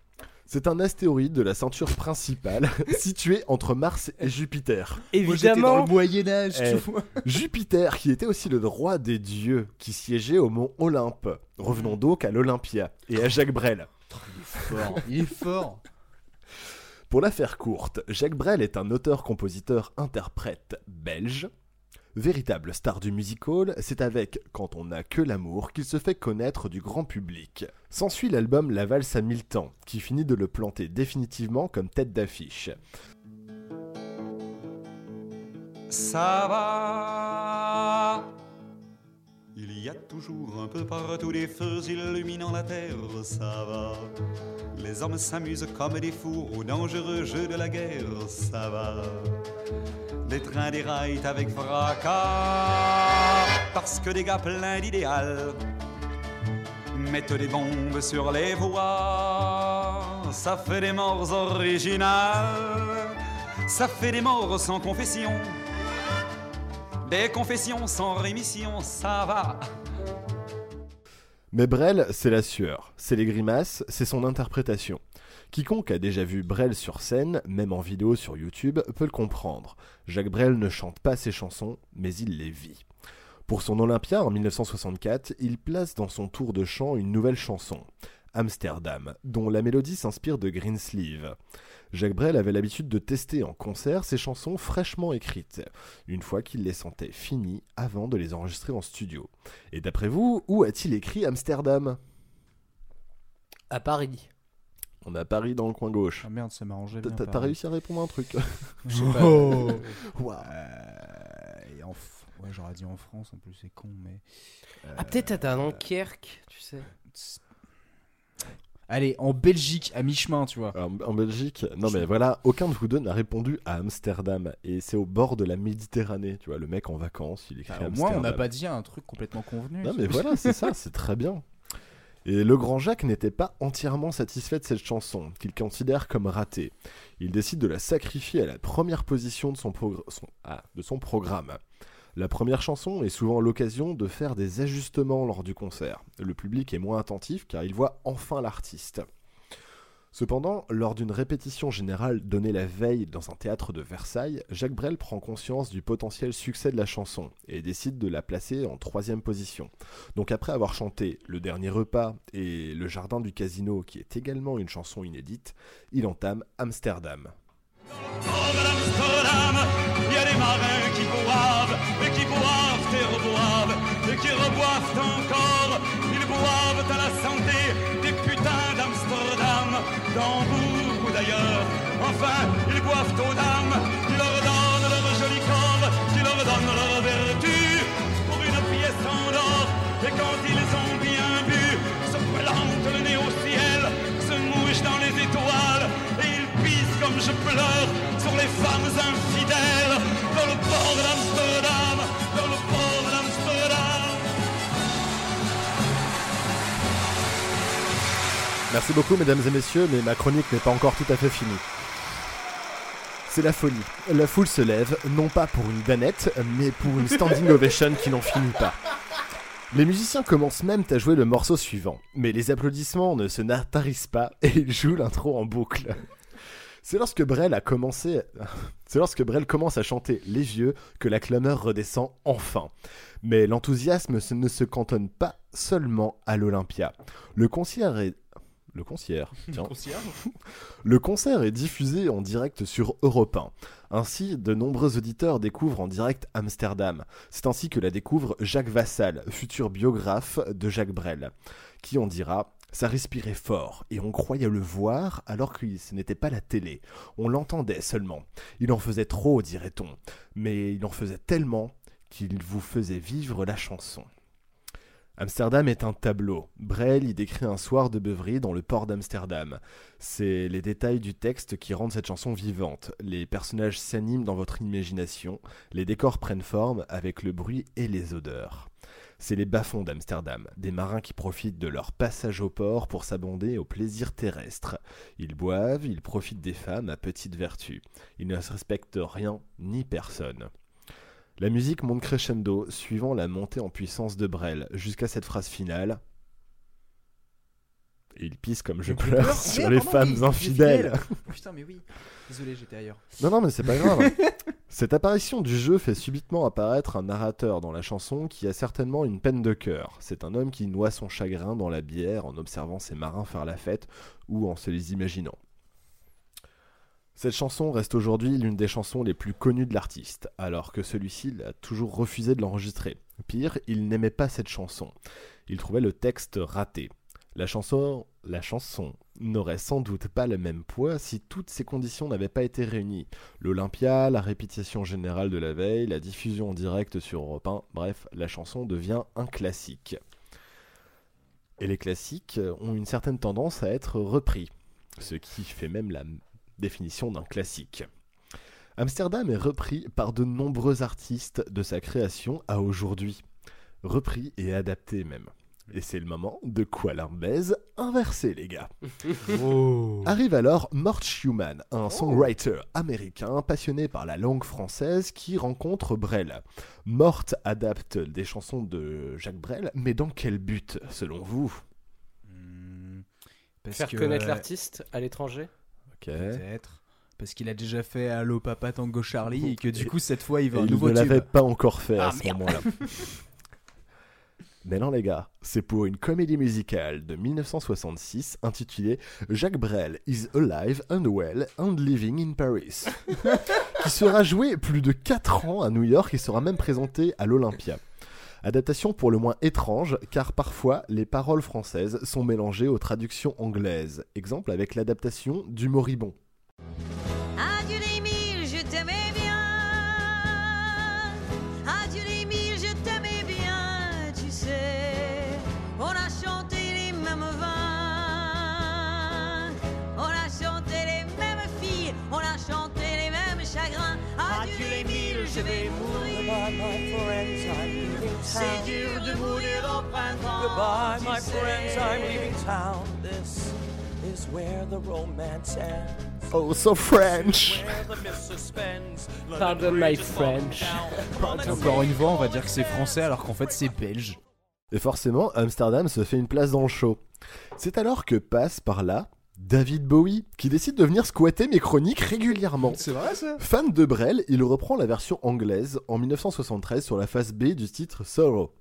c'est un astéroïde de la ceinture principale [laughs] situé entre Mars et Jupiter. [laughs] Moi, j'étais dans Évidemment. le Moyen-Âge, Eh, tu vois. [laughs] Jupiter, qui était aussi le roi des dieux, qui siégeait au mont Olympe. Revenons donc à l'Olympia et à Jacques Brel. Fort. Il est fort. Pour la faire courte, Jacques Brel est un auteur-compositeur-interprète belge. Véritable star du musical, c'est avec Quand on n'a que l'amour qu'il se fait connaître du grand public. S'ensuit l'album La valse à mille temps, qui finit de le planter définitivement comme tête d'affiche. Il y a toujours un peu partout des feux illuminant la terre, ça va. Les hommes s'amusent comme des fous au dangereux jeu de la guerre, ça va. Les trains déraillent avec fracas, parce que des gars pleins d'idéal mettent des bombes sur les voies. Ça fait des morts originales, ça fait des morts sans confession. Des confessions sans rémission, ça va. Mais Brel, c'est la sueur, c'est les grimaces, c'est son interprétation. Quiconque a déjà vu Brel sur scène, même en vidéo sur YouTube, peut le comprendre. Jacques Brel ne chante pas ses chansons, mais il les vit. Pour son Olympia en 1964, il place dans son tour de chant une nouvelle chanson, Amsterdam, dont la mélodie s'inspire de Greensleeve. Jacques Brel avait l'habitude de tester en concert ses chansons fraîchement écrites, une fois qu'il les sentait finies avant de les enregistrer en studio. Et d'après vous, où a-t-il écrit Amsterdam? À Paris. On a Paris dans le coin gauche. Ah merde, ça m'arrangeait T'as- bien. T'as t'as réussi à répondre à un truc [laughs] Je sais pas. Oh. euh, Waouh. euh, et en f- Ouais, j'aurais dit en France, en plus, c'est con, mais. euh, Ah peut-être à Dunkerque, tu sais. Allez, en Belgique, à mi-chemin, tu vois. En, en Belgique, non mais voilà, aucun de vous deux n'a répondu à Amsterdam et c'est au bord de la Méditerranée, tu vois, le mec en vacances, il écrit Bah, Amsterdam. moins, on n'a pas dit un truc complètement convenu. Non mais [laughs] voilà, c'est ça, c'est très bien. Et le grand Jacques n'était pas entièrement satisfait de cette chanson, qu'il considère comme ratée. Il décide de la sacrifier à la première position de son, progr- son- ah, de son programme. La première chanson est souvent l'occasion de faire des ajustements lors du concert. Le public est moins attentif car il voit enfin l'artiste. Cependant, lors d'une répétition générale donnée la veille dans un théâtre de Versailles, Jacques Brel prend conscience du potentiel succès de la chanson et décide de la placer en troisième position. Donc après avoir chanté Le Dernier Repas et Le Jardin du Casino, qui est également une chanson inédite, il entame Amsterdam. Amsterdam, il y a des marins qui boivent, et qui boivent et reboivent, et qui reboivent encore. Ils boivent à la santé des putains d'Amsterdam, d'Hambourg ou d'ailleurs. Enfin, ils boivent aux dames comme je pleure sur les femmes infidèles dans le port d'Amsterdam, dans le port d'Amsterdam. Merci beaucoup, mesdames et messieurs, mais ma chronique n'est pas encore tout à fait finie. C'est la folie. La foule se lève, non pas pour une danette, mais pour une standing [laughs] ovation qui n'en finit pas. Les musiciens commencent même à jouer le morceau suivant, mais les applaudissements ne se n'attarissent pas et ils jouent l'intro en boucle. C'est lorsque Brel a commencé, [laughs] c'est lorsque Brel commence à chanter Les Vieux que la clameur redescend enfin. Mais l'enthousiasme ne se cantonne pas seulement à l'Olympia. Le concert est le concert, [laughs] tiens. concierge [laughs] Le concert est diffusé en direct sur Europe 1. Ainsi, de nombreux auditeurs découvrent en direct Amsterdam. C'est ainsi que la découvre Jacques Vassal, futur biographe de Jacques Brel, qui en dira ça respirait fort, et on croyait le voir alors que ce n'était pas la télé. On l'entendait seulement. Il en faisait trop, dirait-on. Mais il en faisait tellement qu'il vous faisait vivre la chanson. Amsterdam est un tableau. Brel y décrit un soir de beuverie dans le port d'Amsterdam. C'est les détails du texte qui rendent cette chanson vivante. Les personnages s'animent dans votre imagination, les décors prennent forme avec le bruit et les odeurs. C'est les bas-fonds d'Amsterdam, des marins qui profitent de leur passage au port pour s'abonder au plaisir terrestre. Ils boivent, ils profitent des femmes à petite vertu. Ils ne respectent rien ni personne. La musique monte crescendo, suivant la montée en puissance de Brel, jusqu'à cette phrase finale. Et il pisse comme je pleure sur les pardon, femmes infidèles. [laughs] Putain, mais oui. Désolé, j'étais ailleurs. Non, non, mais c'est pas grave. [laughs] Cette apparition du jeu fait subitement apparaître un narrateur dans la chanson qui a certainement une peine de cœur. C'est un homme qui noie son chagrin dans la bière en observant ses marins faire la fête ou en se les imaginant. Cette chanson reste aujourd'hui l'une des chansons les plus connues de l'artiste, alors que celui-ci a toujours refusé de l'enregistrer. Pire, il n'aimait pas cette chanson. Il trouvait le texte raté. La chanson, la chanson n'aurait sans doute pas le même poids si toutes ces conditions n'avaient pas été réunies. L'Olympia, la répétition générale de la veille, la diffusion en direct sur Europe 1, bref, la chanson devient un classique. Et les classiques ont une certaine tendance à être repris, ce qui fait même la définition d'un classique. Amsterdam est repris par de nombreux artistes de sa création à aujourd'hui. Repris et adapté même. Et c'est le moment de quoi baise inversé, les gars. [laughs] Arrive alors Mort Schumann, un songwriter américain passionné par la langue française qui rencontre Brel. Mort adapte des chansons de Jacques Brel, mais dans quel but, selon vous? Parce Faire que, connaître euh, l'artiste à l'étranger? Ok. Peut-être. Parce qu'il a déjà fait Allo Papa Tango Charlie et que du coup, cette fois, il veut un il nouveau ne tube. l'avait pas encore fait à Ah, ce moment-là. [laughs] Mais non les gars, c'est pour une comédie musicale de 1966 intitulée Jacques Brel is alive and well and living in Paris, [laughs] qui sera jouée plus de 4 ans à New York et sera même présentée à l'Olympia. Adaptation pour le moins étrange, car parfois les paroles françaises sont mélangées aux traductions anglaises. Exemple avec l'adaptation du Moribond. C'est dur de mourir au printemps. Goodbye, tu my sais. friends, I'm leaving town. This is where the romance ends. Oh, so French Pardon my French. [laughs] Encore une fois, on va dire que c'est français alors qu'en fait, c'est belge. Et forcément, Amsterdam se fait une place dans le show. C'est alors que passe par là David Bowie, qui décide de venir squatter mes chroniques régulièrement. C'est vrai ça? Fan de Brel, il reprend la version anglaise en 1973 sur la face B du titre Sorrow.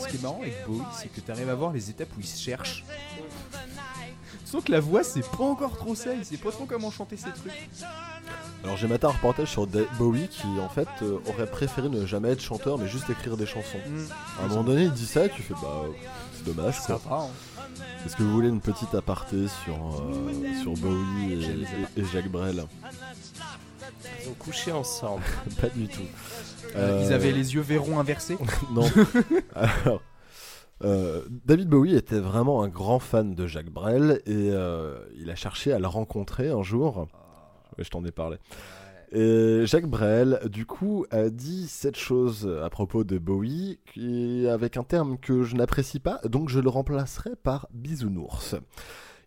Ce qui est marrant avec Bowie, c'est que tu arrives à voir les étapes où il se cherche. Sauf que la voix, c'est pas encore trop ça, il sait pas trop comment chanter ces trucs. Alors j'ai maté un reportage sur Bowie qui en fait euh, aurait préféré ne jamais être chanteur mais juste écrire des chansons. Mm. À un moment donné il dit ça et tu fais bah c'est dommage Ça quoi. va, hein. Est-ce que vous voulez une petite aparté sur, euh, sur Bowie et, et- et Jacques Brel Ils ont couché ensemble. [laughs] Pas du tout. Euh, Ils avaient les yeux verrons inversés [laughs] non. [laughs] Alors, euh, David Bowie était vraiment un grand fan de Jacques Brel et euh, il a cherché à le rencontrer un jour. Je t'en ai parlé. Et Jacques Brel, du coup, a dit cette chose à propos de Bowie, qui, avec un terme que je n'apprécie pas, donc je le remplacerai par bisounours.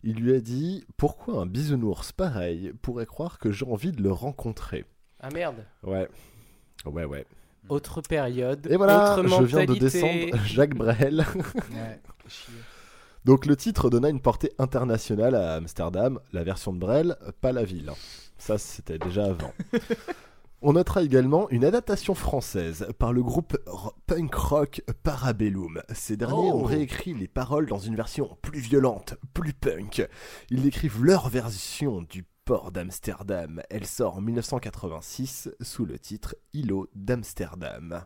Il lui a dit Pourquoi un bisounours pareil pourrait croire que j'ai envie de le rencontrer? Ah merde. Ouais. Ouais, ouais. Autre période. Et voilà, autre je viens de descendre Jacques Brel. Ouais. [laughs] Donc le titre donna une portée internationale à Amsterdam, la version de Brel, pas la ville. Ça c'était déjà avant. [laughs] On notera également une adaptation française par le groupe ro- punk rock Parabellum. Ces derniers Oh. ont réécrit les paroles dans une version plus violente, plus punk. Ils décrivent leur version du port d'Amsterdam. Elle sort en 1986 sous le titre Îlot d'Amsterdam.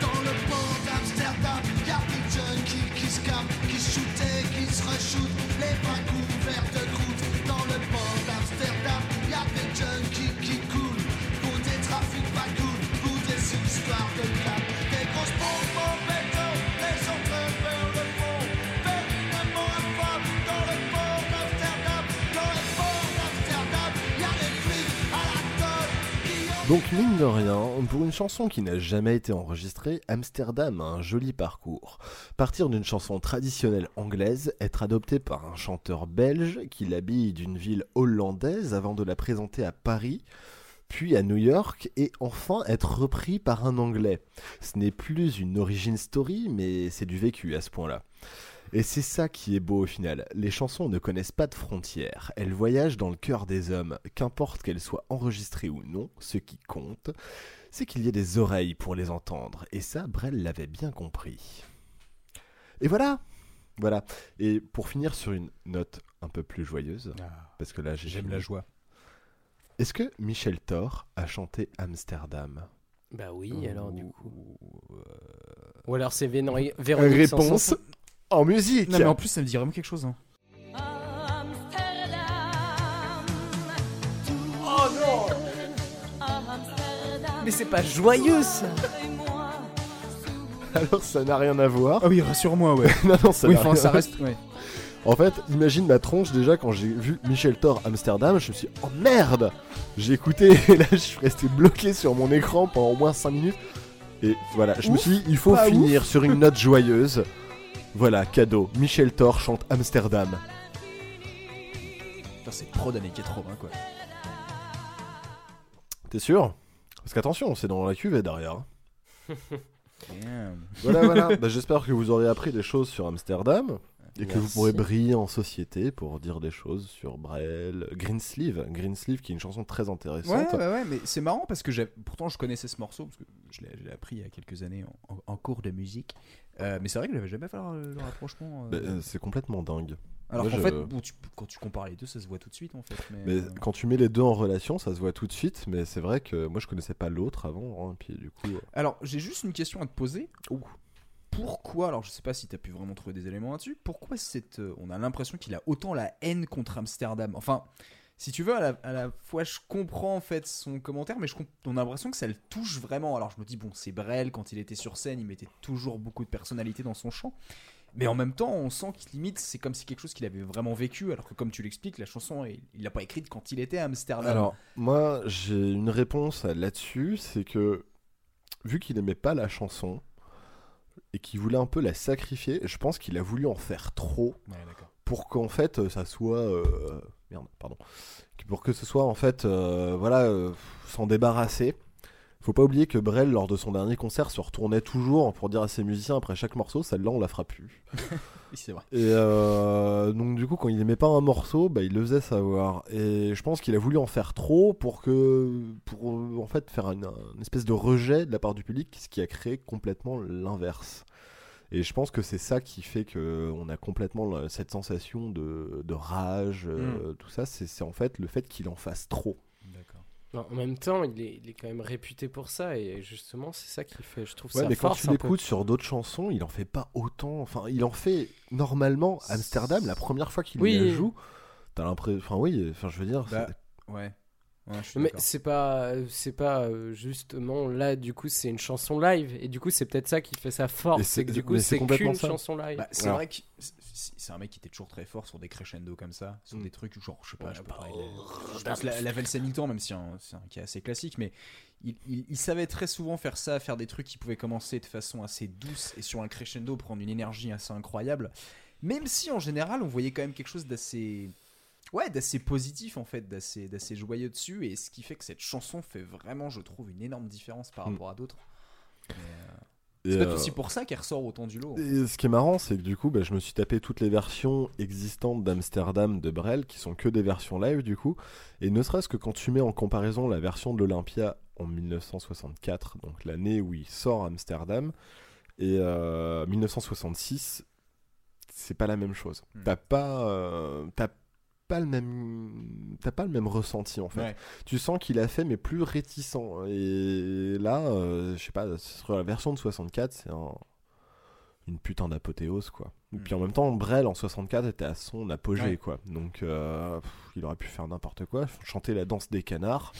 Dans le port d'Amsterdam, y'a des junkies qui se capent, qui se shootaient, qui se re-shootent, Donc mine de rien, pour une chanson qui n'a jamais été enregistrée, Amsterdam a un joli parcours. Partir d'une chanson traditionnelle anglaise, être adopté par un chanteur belge qui l'habille d'une ville hollandaise avant de la présenter à Paris, puis à New York, et enfin être repris par un anglais. Ce n'est plus une origin story, mais c'est du vécu à ce point-là. Et c'est ça qui est beau au final. Les chansons ne connaissent pas de frontières. Elles voyagent dans le cœur des hommes. Qu'importe qu'elles soient enregistrées ou non, ce qui compte, c'est qu'il y ait des oreilles pour les entendre. Et ça, Brel l'avait bien compris. Et voilà Voilà. Et pour finir sur une note un peu plus joyeuse, parce que là j'ai J'aime la joie. Est-ce que Michel Thor a chanté Amsterdam? Bah oui, alors du coup. euh, Ou alors c'est Vénori- [laughs] Véronique Réponse Sanson. En musique Non mais en plus ça me dit vraiment quelque chose. Hein. Oh non Mais c'est pas joyeux ça [laughs] Alors ça n'a rien à voir. Ah oui, rassure-moi, ouais. [laughs] non, non, ça Oui, n'a enfin, rien ça à- reste- ouais. En fait, imagine ma tronche déjà quand j'ai vu Michel Thor Amsterdam, je me suis dit, oh merde J'ai écouté [laughs] et là je suis resté bloqué sur mon écran pendant au moins 5 minutes. Et voilà, je me suis dit, il faut finir ouf. sur une note joyeuse. Voilà, cadeau. Michel Thor chante Amsterdam. C'est pro d'années 80 quoi. T'es sûr? Parce qu'attention, c'est dans la cuvée derrière. hein. Damn. Voilà, voilà. [laughs] Bah, J'espère que vous aurez appris des choses sur Amsterdam. Et que vous pourrez briller en société pour dire des choses sur Brel. Greensleeve. Greensleeve qui est une chanson très intéressante. Ouais, ouais, ouais, mais c'est marrant parce que j'ai- pourtant je connaissais ce morceau parce que je l'ai appris il y a quelques années en cours de musique. Euh, mais c'est vrai que j'avais jamais fait le, le rapprochement. euh. Bah, euh, c'est complètement dingue. Alors qu'en je- fait, bon, tu- quand tu compares les deux, ça se voit tout de suite en fait. Mais, Mais euh, quand tu mets les deux en relation, ça se voit tout de suite. Mais c'est vrai que moi, je connaissais pas l'autre avant. hein, puis du coup. Alors, j'ai juste une question à te poser. Pourquoi, alors je sais pas si tu as pu vraiment trouver des éléments là-dessus, pourquoi cette, on a l'impression qu'il a autant la haine contre Amsterdam? Enfin, si tu veux, à la, à la fois je comprends en fait son commentaire, mais je on a l'impression que ça le touche vraiment. Alors je me dis, bon, c'est Brel, quand il était sur scène, il mettait toujours beaucoup de personnalité dans son chant. Mais en même temps, on sent qu'il limite, c'est comme si quelque chose qu'il avait vraiment vécu, alors que comme tu l'expliques, la chanson, il l'a pas écrite quand il était à Amsterdam. Alors, moi, j'ai une réponse là-dessus, c'est que vu qu'il aimait pas la chanson, et qui voulait un peu la sacrifier. Je pense qu'il a voulu en faire trop Ouais, d'accord. Pour qu'en fait ça soit euh, merde pardon. Pour que ce soit en fait euh, voilà euh, s'en débarrasser. Faut pas oublier que Brel lors de son dernier concert se retournait toujours pour dire à ses musiciens après chaque morceau celle-là on la fera plus. [laughs] Oui, c'est vrai. et euh, donc du coup quand il aimait pas un morceau bah, il le faisait savoir. Et je pense qu'il a voulu en faire trop pour que pour euh, en fait faire une, une espèce de rejet de la part du public ce qui a créé complètement l'inverse et je pense que c'est ça qui fait que on a complètement cette sensation de, de rage, euh, tout ça. C'est en fait le fait qu'il en fasse trop. D'accord. Non, en même temps, il est, il est quand même réputé pour ça et justement, c'est ça qui fait, je trouve Ouais, ça mais quand tu l'écoutes sur d'autres chansons, il en fait pas autant. Enfin, il en fait normalement. Amsterdam, la première fois qu'il Oui. la joue, t'as l'impression. Enfin, oui. Enfin, je veux dire. Bah, ouais. Ouais, Mais c'est pas, c'est pas euh, justement là. Du coup, c'est une chanson live et du coup, c'est peut-être ça qui fait sa force. c'est- C'est que du coup, c'est qu'une ça. chanson live. Bah, c'est vrai que c'est- un mec qui était toujours très fort sur des crescendo comme ça, sur Mm. des trucs genre, je sais pas, Ouais, je peux bah, parler oh, de- je pense la, la valse Hamilton, même si c'est un, c'est un cas assez classique, mais il, il- il savait très souvent faire ça, faire des trucs qui pouvaient commencer de façon assez douce et sur un crescendo prendre une énergie assez incroyable, même si en général on voyait quand même quelque chose d'assez ouais d'assez positif en fait d'assez d'assez joyeux dessus et ce qui fait que cette chanson fait vraiment je trouve une énorme différence par Mm. rapport à d'autres Mais, euh, c'est peut-être euh, aussi pour ça qu'elle ressort autant du lot Et ce qui est marrant, c'est que du coup, bah, je me suis tapé toutes les versions existantes d'Amsterdam de Brel, qui sont que des versions live du coup. Et ne serait-ce que quand tu mets en comparaison la version de l'Olympia en 1964, donc l'année où il sort Amsterdam, et euh, 1966, c'est pas la même chose. Hmm. T'as pas, euh, t'as pas le même, t'as pas le même ressenti en fait. Ouais. Tu sens qu'il a fait mais plus réticent. Et là, euh, je sais pas, sur la version de 64, c'est un une putain d'apothéose quoi. Et puis en même temps, Brel en 64 était à son apogée Ouais. quoi. Donc euh, pff, il aurait pu faire n'importe quoi, chanter la danse des canards.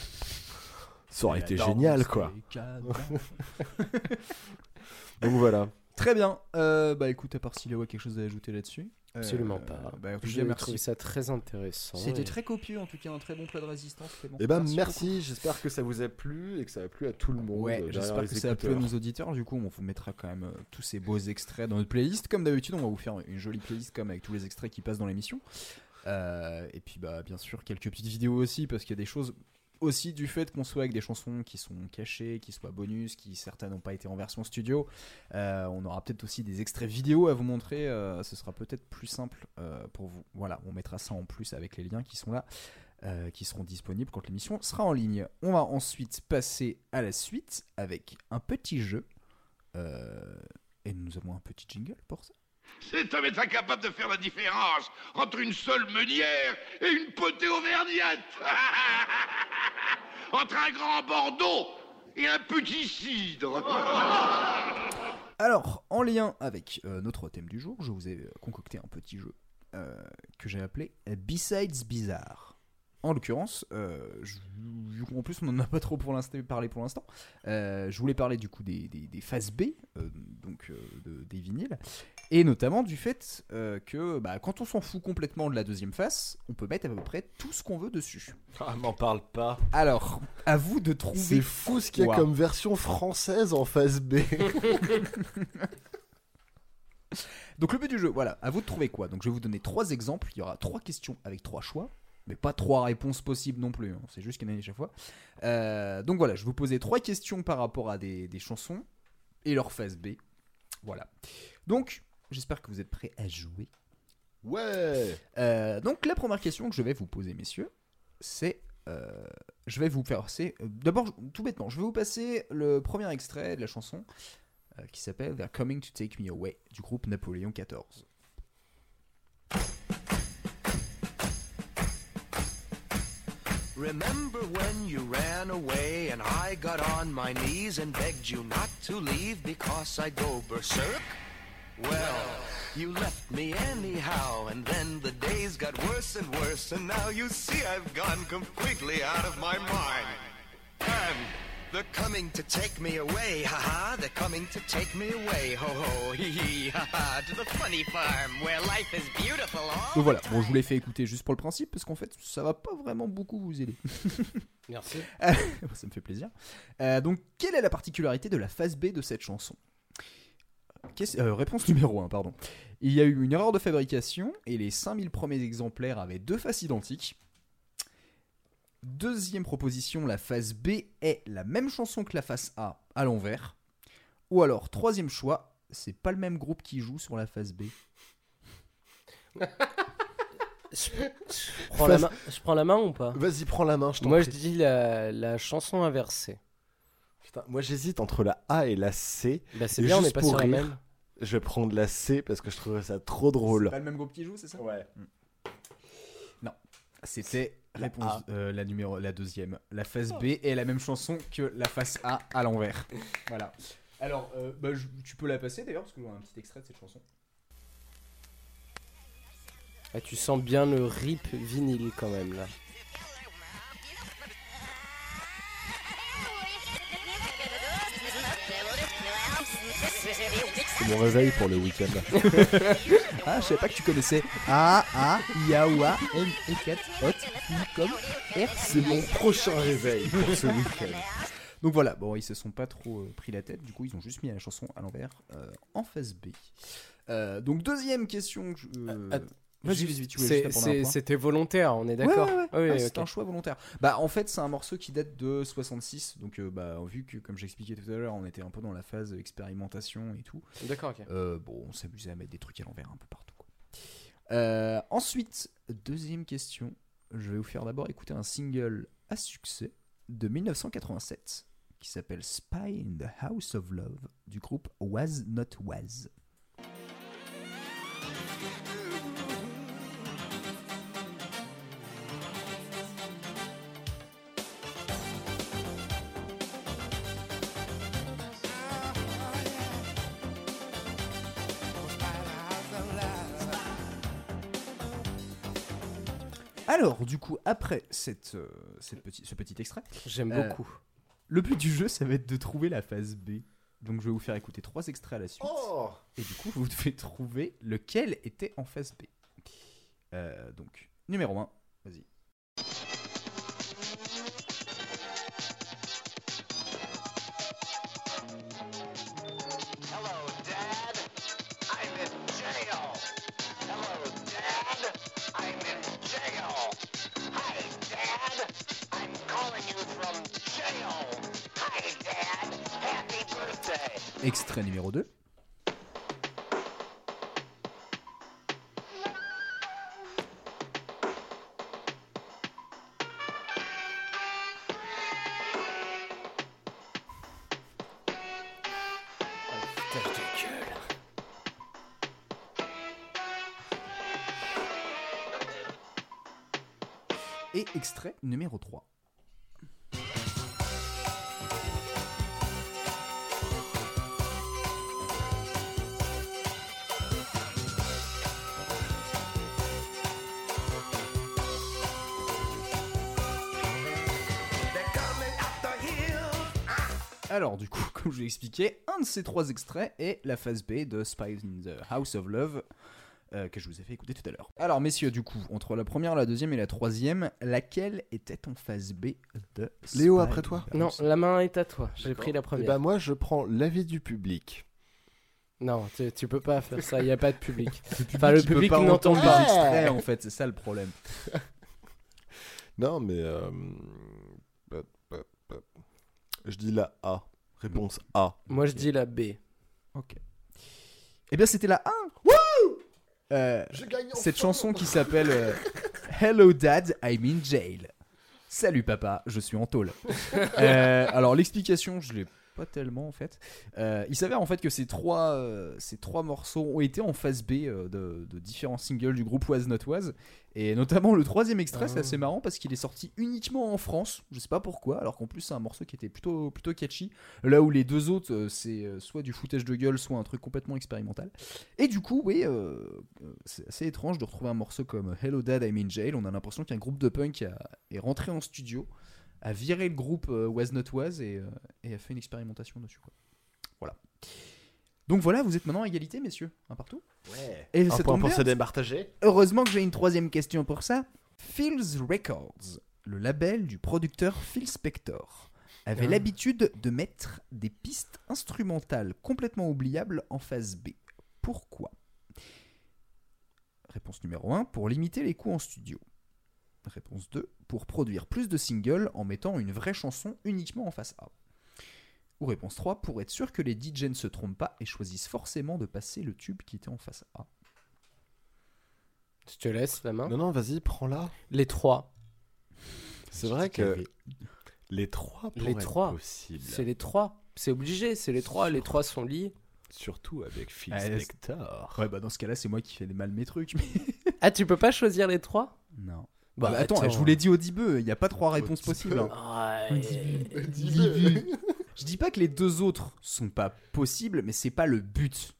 Ça aurait été génial quoi. [laughs] Donc voilà. Très bien. Euh, bah écoute, à part s'il y a quelque chose à ajouter là-dessus. Euh, Absolument pas. Bah, en tout J'ai cas, trouvé merci. ça très intéressant. C'était et- très copieux, en tout cas, un très bon plat de résistance. Clément. Et ben merci, j'espère que ça vous a plu et que ça a plu à tout le monde. Ouais, euh, derrière j'espère les que ça a plu à écouteurs. nos auditeurs. Du coup, on vous mettra quand même euh, tous ces beaux extraits dans notre playlist. Comme d'habitude, on va vous faire une jolie playlist comme avec tous les extraits qui passent dans l'émission. Euh, et puis, bah, bien sûr, quelques petites vidéos aussi, parce qu'il y a des choses aussi du fait qu'on soit avec des chansons qui sont cachées, qui soient bonus, qui certaines n'ont pas été en version studio. Euh, on aura peut-être aussi des extraits vidéo à vous montrer. euh, ce sera peut-être plus simple euh, pour vous. Voilà, on mettra ça en plus avec les liens qui sont là. qui seront disponibles quand l'émission sera en ligne. On va ensuite passer à la suite avec un petit jeu. Et nous avons un petit jingle pour ça. Cet homme est incapable de faire la différence entre une seule meunière et une potée auvergnate. [laughs] entre un grand Bordeaux et un petit cidre. [laughs] Alors, en lien avec euh, notre thème du jour, je vous ai euh, concocté un petit jeu euh, que j'ai appelé Besides Bizarre. En l'occurrence, euh, je- qu'en plus on n'en a pas trop pour parlé pour l'instant, euh, je voulais parler du coup des, des, des phases B, euh, donc euh, de- des vinyles, et notamment du fait euh, que bah, quand on s'en fout complètement de la deuxième face, on peut mettre à peu près tout ce qu'on veut dessus. Ah, m'en parle pas. Alors, à vous de trouver. C'est fou ce qu'il y a comme version française en phase B. [laughs] Donc le but du jeu, voilà, à vous de trouver quoi. Donc je vais vous donner trois exemples. Il y aura trois questions avec trois choix, mais pas trois réponses possibles non plus. hein. C'est juste qu'il y en a une à chaque fois. Euh, donc voilà, je vous poser trois questions par rapport à des, des chansons et leur phase B. Voilà. Donc j'espère que vous êtes prêts à jouer. Ouais. Euh, donc la première question que je vais vous poser, messieurs, c'est euh, je vais vous faire c'est d'abord tout bêtement, je vais vous passer le premier extrait de la chanson qui s'appelle They're Coming to Take Me Away du groupe Napoléon XIV. Remember when you ran away and I got on my knees and begged you not to leave because I'd go berserk? Well, you left me anyhow, and then the days got worse and worse, and now you see I've gone completely out of my mind. And they're coming to take me away, haha, they're coming to take me away, ho ho, hee hee, haha, to the funny farm where life is beautiful all Donc voilà, bon je vous l'ai fait écouter juste pour le principe parce qu'en fait ça va pas vraiment beaucoup vous aider. [laughs] Merci. ça me fait plaisir. Euh, donc quelle est la particularité de la phase B de cette chanson? Euh, réponse numéro 1, pardon. Il y a eu une erreur de fabrication et les 5000 premiers exemplaires avaient deux faces identiques. Deuxième proposition, la face B est la même chanson que la face A à l'envers. Ou alors, troisième choix, c'est pas le même groupe qui joue sur la face B. [laughs] Je prends, la main, je prends la main ou pas? Vas-y, prends la main, je t'en Moi, prie. je dis la, la chanson inversée. Putain, moi j'hésite entre la A et la C. Bah, c'est bien, on est pas sur la même. Je vais prendre la C parce que je trouverais ça trop drôle. C'est pas le même groupe qui joue, c'est ça? Ouais. Non, c'était réponse A. euh, la numéro la deuxième. La face B est la même chanson que la face A à l'envers. [laughs] voilà. Alors, euh, bah, je- tu peux la passer d'ailleurs parce que j'ai un petit extrait de cette chanson. Ah, tu sens bien le rip vinyle quand même là. [laughs] C'est mon réveil pour le week-end. [laughs] ah, je savais pas que tu connaissais A A Yaoua M E 4 Hot I comme R. C'est mon prochain réveil pour ce week-end. Donc voilà, bon, ils se sont pas trop euh, pris la tête, du coup, ils ont juste mis la chanson à l'envers euh, en face B. Euh, donc, deuxième question. que je- euh, att- C'était volontaire, on est d'accord Ouais, ouais, ouais. Ah c'est un choix volontaire. Bah, en fait, c'est un morceau qui date de 66. Donc, euh, bah, vu que, comme j'expliquais tout à l'heure, on était un peu dans la phase expérimentation et tout. D'accord, ok. euh, bon, on s'amusait à mettre des trucs à l'envers un peu partout. quoi. Euh, ensuite, deuxième question. Je vais vous faire d'abord écouter un single à succès de 1987 qui s'appelle Spy in the House of Love du groupe Was Not Was. Alors, du coup, après cette, euh, cette petit- ce petit extrait, J'aime euh, beaucoup. Le but du jeu, ça va être de trouver la phase B. Donc, je vais vous faire écouter trois extraits à la suite. Oh Et du coup, vous devez trouver lequel était en phase B. Euh, donc, numéro 1, vas-y. Numéro 3. Alors, du coup, [laughs] comme je l'ai expliqué, un de ces trois extraits est la phase B de Spies in the House of Love, euh, que je vous ai fait écouter tout à l'heure. Alors, messieurs, du coup, entre la première, la deuxième et la troisième, laquelle était en phase B de Léo, après toi the Non, la main est à toi. J'ai pris la Eh première. ben, moi, je prends l'avis du public. Non, tu, tu peux pas faire ça, il n'y a pas de public. [laughs] enfin, le public pas n'entend pas. les extraits, en fait, c'est ça le problème. [laughs] Non, mais. euh, bah, bah, bah, Je dis la A. Réponse A. Moi, je dis la B. Ok. Eh bien, c'était la 1 Wouh Euh, Cette chanson qui s'appelle euh, [laughs] Hello Dad, I'm in jail. Salut papa, je suis en tôle. Euh, alors l'explication, je l'ai pas tellement en fait. Euh, il s'avère en fait que ces trois, euh, ces trois morceaux ont été en phase B euh, de, de différents singles du groupe Was Not Was. Et notamment le troisième extrait, c'est Ah. assez marrant parce qu'il est sorti uniquement en France. Je sais pas pourquoi, alors qu'en plus c'est un morceau qui était plutôt, plutôt catchy. Là où les deux autres, c'est soit du foutage de gueule, soit un truc complètement expérimental. Et du coup, oui, c'est assez étrange de retrouver un morceau comme Hello Dad, I'm in Jail. On a l'impression qu'un groupe de punk a- est rentré en studio, a viré le groupe euh, Was Not Was et, euh, et a fait une expérimentation dessus. Quoi. Voilà. Donc voilà, vous êtes maintenant à égalité, messieurs, un partout. Ouais. Et Un ça point tombe pour bien, CD partagé. Heureusement que j'ai une troisième question pour ça. Phil's Records, le label du producteur Phil Spector, avait Ah. l'habitude de mettre des pistes instrumentales complètement oubliables en phase B. Pourquoi? Réponse numéro 1, pour limiter les coûts en studio. Réponse 2, pour produire plus de singles en mettant une vraie chanson uniquement en face A. Ou réponse 3, pour être sûr que les DJ ne se trompent pas et choisissent forcément de passer le tube qui était en face A. Je te laisse la main. Non, non, vas-y, prends-la. Les trois. C'est vrai que les trois Les pourraient être trois. possibles. C'est les trois. C'est obligé, c'est les trois. Les trois sont liés. Surtout avec Phil Ah, Spector. Ouais, bah dans ce cas-là, c'est moi qui fais mal mes trucs. mais- Ah, tu peux pas choisir les trois? Non. Bah, Bah, attends, je vous l'ai dit au début, il n'y a pas trois réponses possibles. hein. Ouais. [laughs] Je dis pas que les deux autres sont pas possibles, mais c'est pas le but.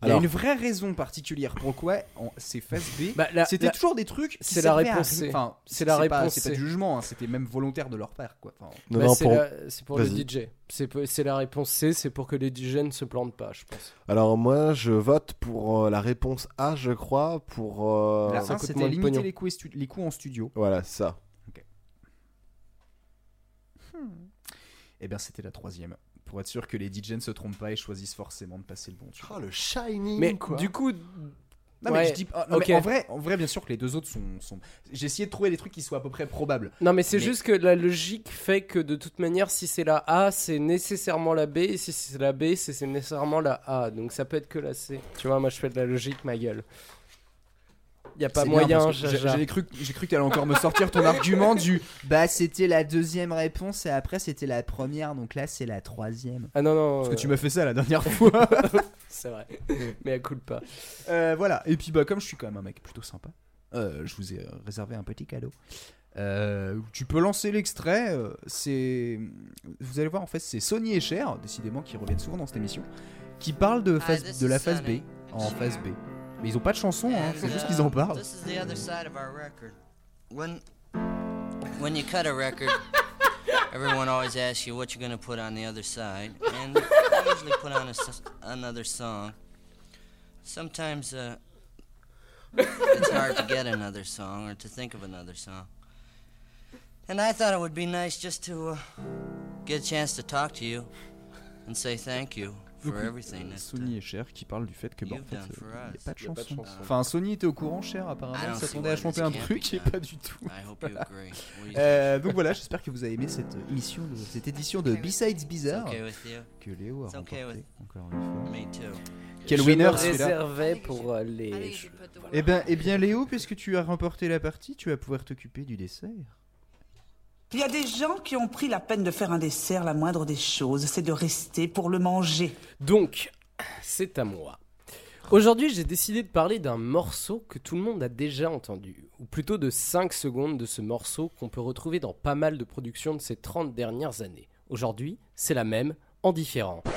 C'est- Il y a Alors- une vraie raison particulière pourquoi on- c'est phase B. Bah, la- c'était la- toujours des trucs. qui c'est la servaient à réponse rien. C. Enfin, C'est la pas- réponse C'est pas C. du jugement, hein, c'était même volontaire de leur faire quoi. Enfin, Non, Bah, non, c'est pour- la- c'est pour, le Vas-y. DJ. C'est pe- c'est la réponse C, c'est pour que les DJ ne se plantent pas, je pense. Alors moi, je vote pour euh, la réponse A, je crois, pour... euh, la ça coûte c'était de limiter pognon. les coûts, les coûts en studio. Voilà, ça. Et bien c'était la troisième. Pour être sûr que les DJ ne se trompent pas et choisissent forcément de passer le bon tube. Oh, le Shining, Mais quoi. du coup, Non, mais je dis non, mais en vrai, en vrai, bien sûr que les deux autres sont. sont... J'ai essayé de trouver des trucs qui soient à peu près probables. Non, mais c'est Mais- juste que la logique fait que de toute manière, si c'est la A, c'est nécessairement la B, et si c'est la B, c'est c'est nécessairement la A. Donc ça peut être que la C. Tu vois, moi je fais de la logique, ma gueule. Y a pas moyen, j'ai- cru, que- j'ai cru que t'allais encore me sortir ton argument du [laughs] bah c'était la deuxième réponse et après c'était la première donc là c'est la troisième. Ah non, non. Parce que euh, tu m'as fait ça la dernière fois. [laughs] C'est vrai. mais elle coule pas. Euh, voilà. Et puis bah comme je suis quand même un mec plutôt sympa, euh, je vous ai euh, réservé un petit cadeau. Euh, tu peux lancer l'extrait. euh, c'est, vous allez voir en fait c'est Sony et Cher, décidément qui reviennent souvent dans cette émission, qui parlent de phase, de la phase B en phase B. Mais ils ont pas de chanson, hein, c'est juste qu'ils en parlent. This is the other side of our record. When when you cut a record, [laughs] everyone always asks you what you're gonna put on the other side, and I usually put on a s another song. Sometimes uh, it's hard to get another song or to think of another song. And I thought it would be nice just to uh, get a chance to talk to you and say thank you for Donc, that, Sony et Cher qui parlent du fait que bah, en fait for il n'y a pas de Y a pas de chanson. Enfin Sony était au courant, Cher apparemment, see s'attendait à chanter un truc et pas du tout. I hope you agree. What do you Euh, donc voilà, j'espère que vous avez aimé cette émission, de- cette édition de B-Sides Bizarre It's okay with you? que Léo a remporté encore une fois. Quel winner celui-là réservais pour euh, les. Eh bien, eh bien Léo, puisque tu as remporté la partie, tu vas pouvoir t'occuper du dessert. Il y a des gens qui ont pris la peine de faire un dessert, la moindre des choses, c'est de rester pour le manger. Donc, c'est à moi. Aujourd'hui, j'ai décidé de parler d'un morceau que tout le monde a déjà entendu, ou plutôt de 5 secondes de ce morceau qu'on peut retrouver dans pas mal de productions de ces 30 dernières années. Aujourd'hui, c'est la même, en différent. [laughs]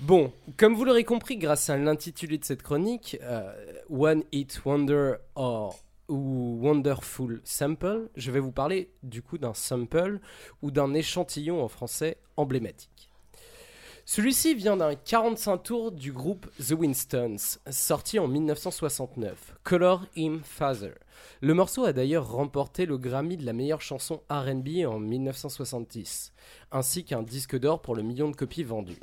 Bon, comme vous l'aurez compris grâce à l'intitulé de cette chronique, euh, One Hit Wonder or ou Wonderful Sample, je vais vous parler du coup d'un sample ou d'un échantillon en français emblématique. Celui-ci vient d'un 45 tours du groupe The Winstons, sorti en 1969, Color Him Father. Le morceau a d'ailleurs remporté le Grammy de la meilleure chanson RB en 1970, ainsi qu'un disque d'or pour le million de copies vendues.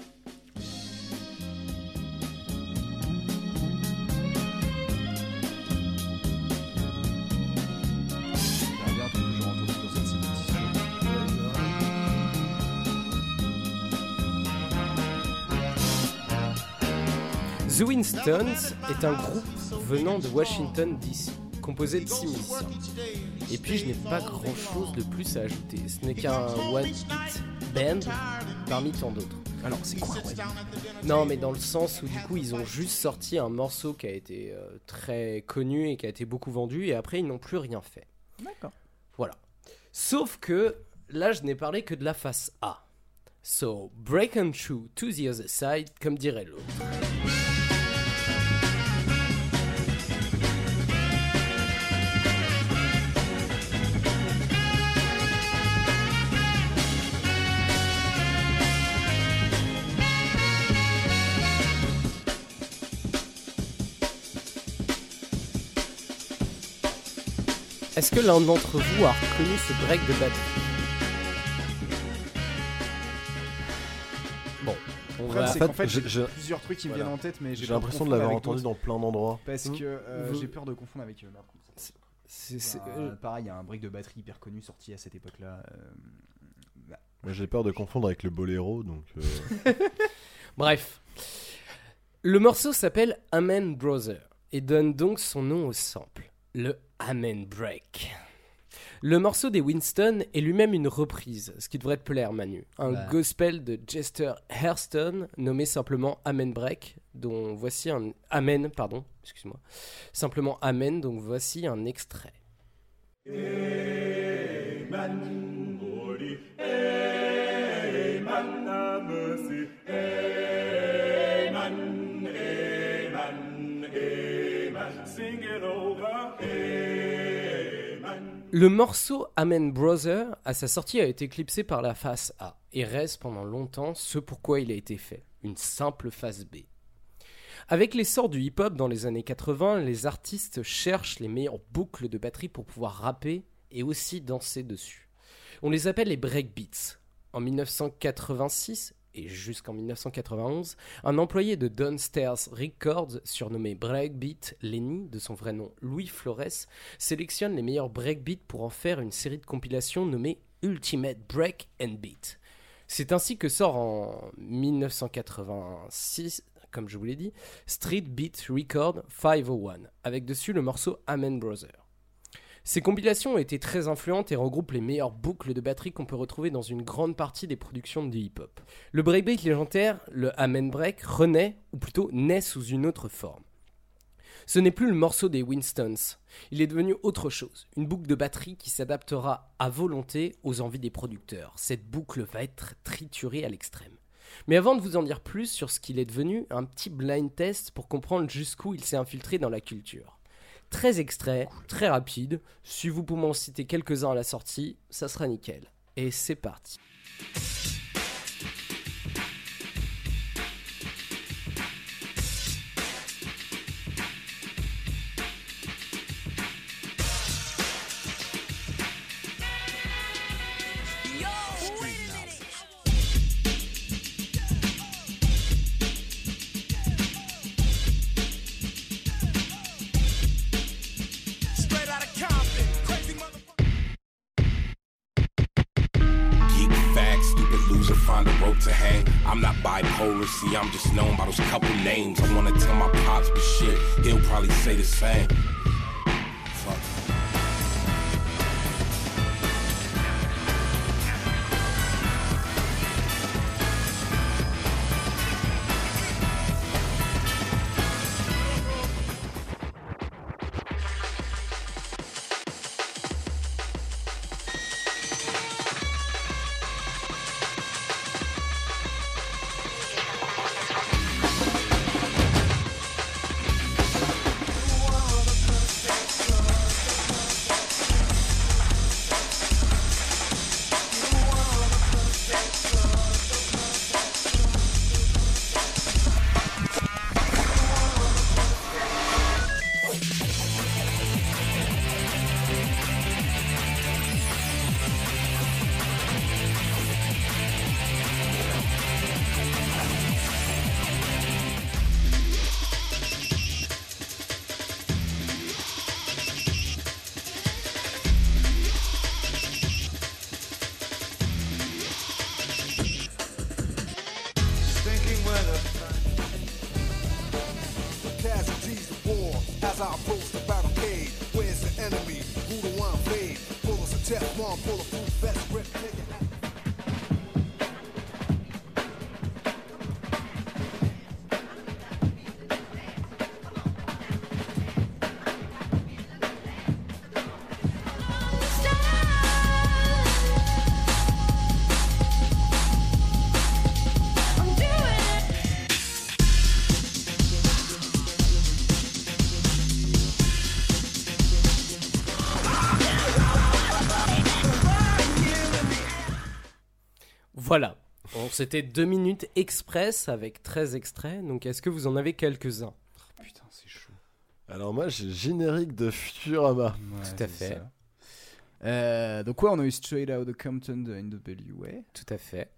The Winstons est un groupe venant de Washington DC, composé de six musiciens. Et puis je n'ai pas grand chose de plus à ajouter, ce n'est qu'un one hit band parmi tant d'autres. Alors, c'est quoi ouais? Non, mais dans le sens où du coup ils ont juste sorti un morceau qui a été euh, très connu et qui a été beaucoup vendu, et après ils n'ont plus rien fait. D'accord. Voilà. Sauf que là je n'ai parlé que de la face A. So, break and through to the other side, comme dirait l'autre. Est-ce que l'un d'entre vous a reconnu ce break de batterie Bon, on Le problème, va. c'est qu'en fait, j'ai- plusieurs trucs qui me viennent en tête, mais j'ai l'impression de l'avoir entendu dans plein d'endroits. Parce Hmm. que euh, Vous- j'ai peur de confondre avec euh, C'est- Bah, pareil, il y a un break de batterie hyper connu sorti à cette époque-là. euh, bah, Moi, j'ai peur de confondre avec le boléro, donc. euh, [laughs] Bref. Le morceau s'appelle Amen Brother et donne donc son nom au sample, le Amen Break. Le morceau des Winston est lui-même une reprise, ce qui devrait te plaire Manu. Un gospel de Chester Hairston nommé simplement Amen Break, dont voici un Amen, pardon, excuse-moi. Simplement Amen, donc voici un extrait. Amen. Amen. Le morceau Amen Brother, à sa sortie, a été éclipsé par la face A et reste pendant longtemps ce pourquoi il a été fait, une simple face B. Avec l'essor du hip-hop dans les années 80, les artistes cherchent les meilleures boucles de batterie pour pouvoir rapper et aussi danser dessus. On les appelle les breakbeats. En 1986 et jusqu'en 1991, un employé de Downstairs Records, surnommé Breakbeat Lenny, de son vrai nom Louis Flores, sélectionne les meilleurs breakbeats pour en faire une série de compilations nommée Ultimate Break and Beat. C'est ainsi que sort en 1986, comme je vous l'ai dit, Street Beat Record 501, avec dessus le morceau Amen Brother. Ces compilations ont été très influentes et regroupent les meilleures boucles de batterie qu'on peut retrouver dans une grande partie des productions de hip-hop. Le breakbeat légendaire, le Amen Break, renaît, ou plutôt naît sous une autre forme. Ce n'est plus le morceau des Winstons, il est devenu autre chose, une boucle de batterie qui s'adaptera à volonté aux envies des producteurs. Cette boucle va être triturée à l'extrême. Mais avant de vous en dire plus sur ce qu'il est devenu, un petit blind test pour comprendre jusqu'où il s'est infiltré dans la culture. Très extrait, très rapide. Si vous pouvez en citer quelques-uns à la sortie, ça sera nickel. Et c'est parti. Bon, C'était deux minutes express avec 13 extraits. Donc est-ce que vous en avez quelques-uns? Putain, c'est chaud. Alors, moi, j'ai générique de Futurama. Tout à fait. Euh, donc ouais, on a eu Straight Out of Compton de NWA. Tout à fait.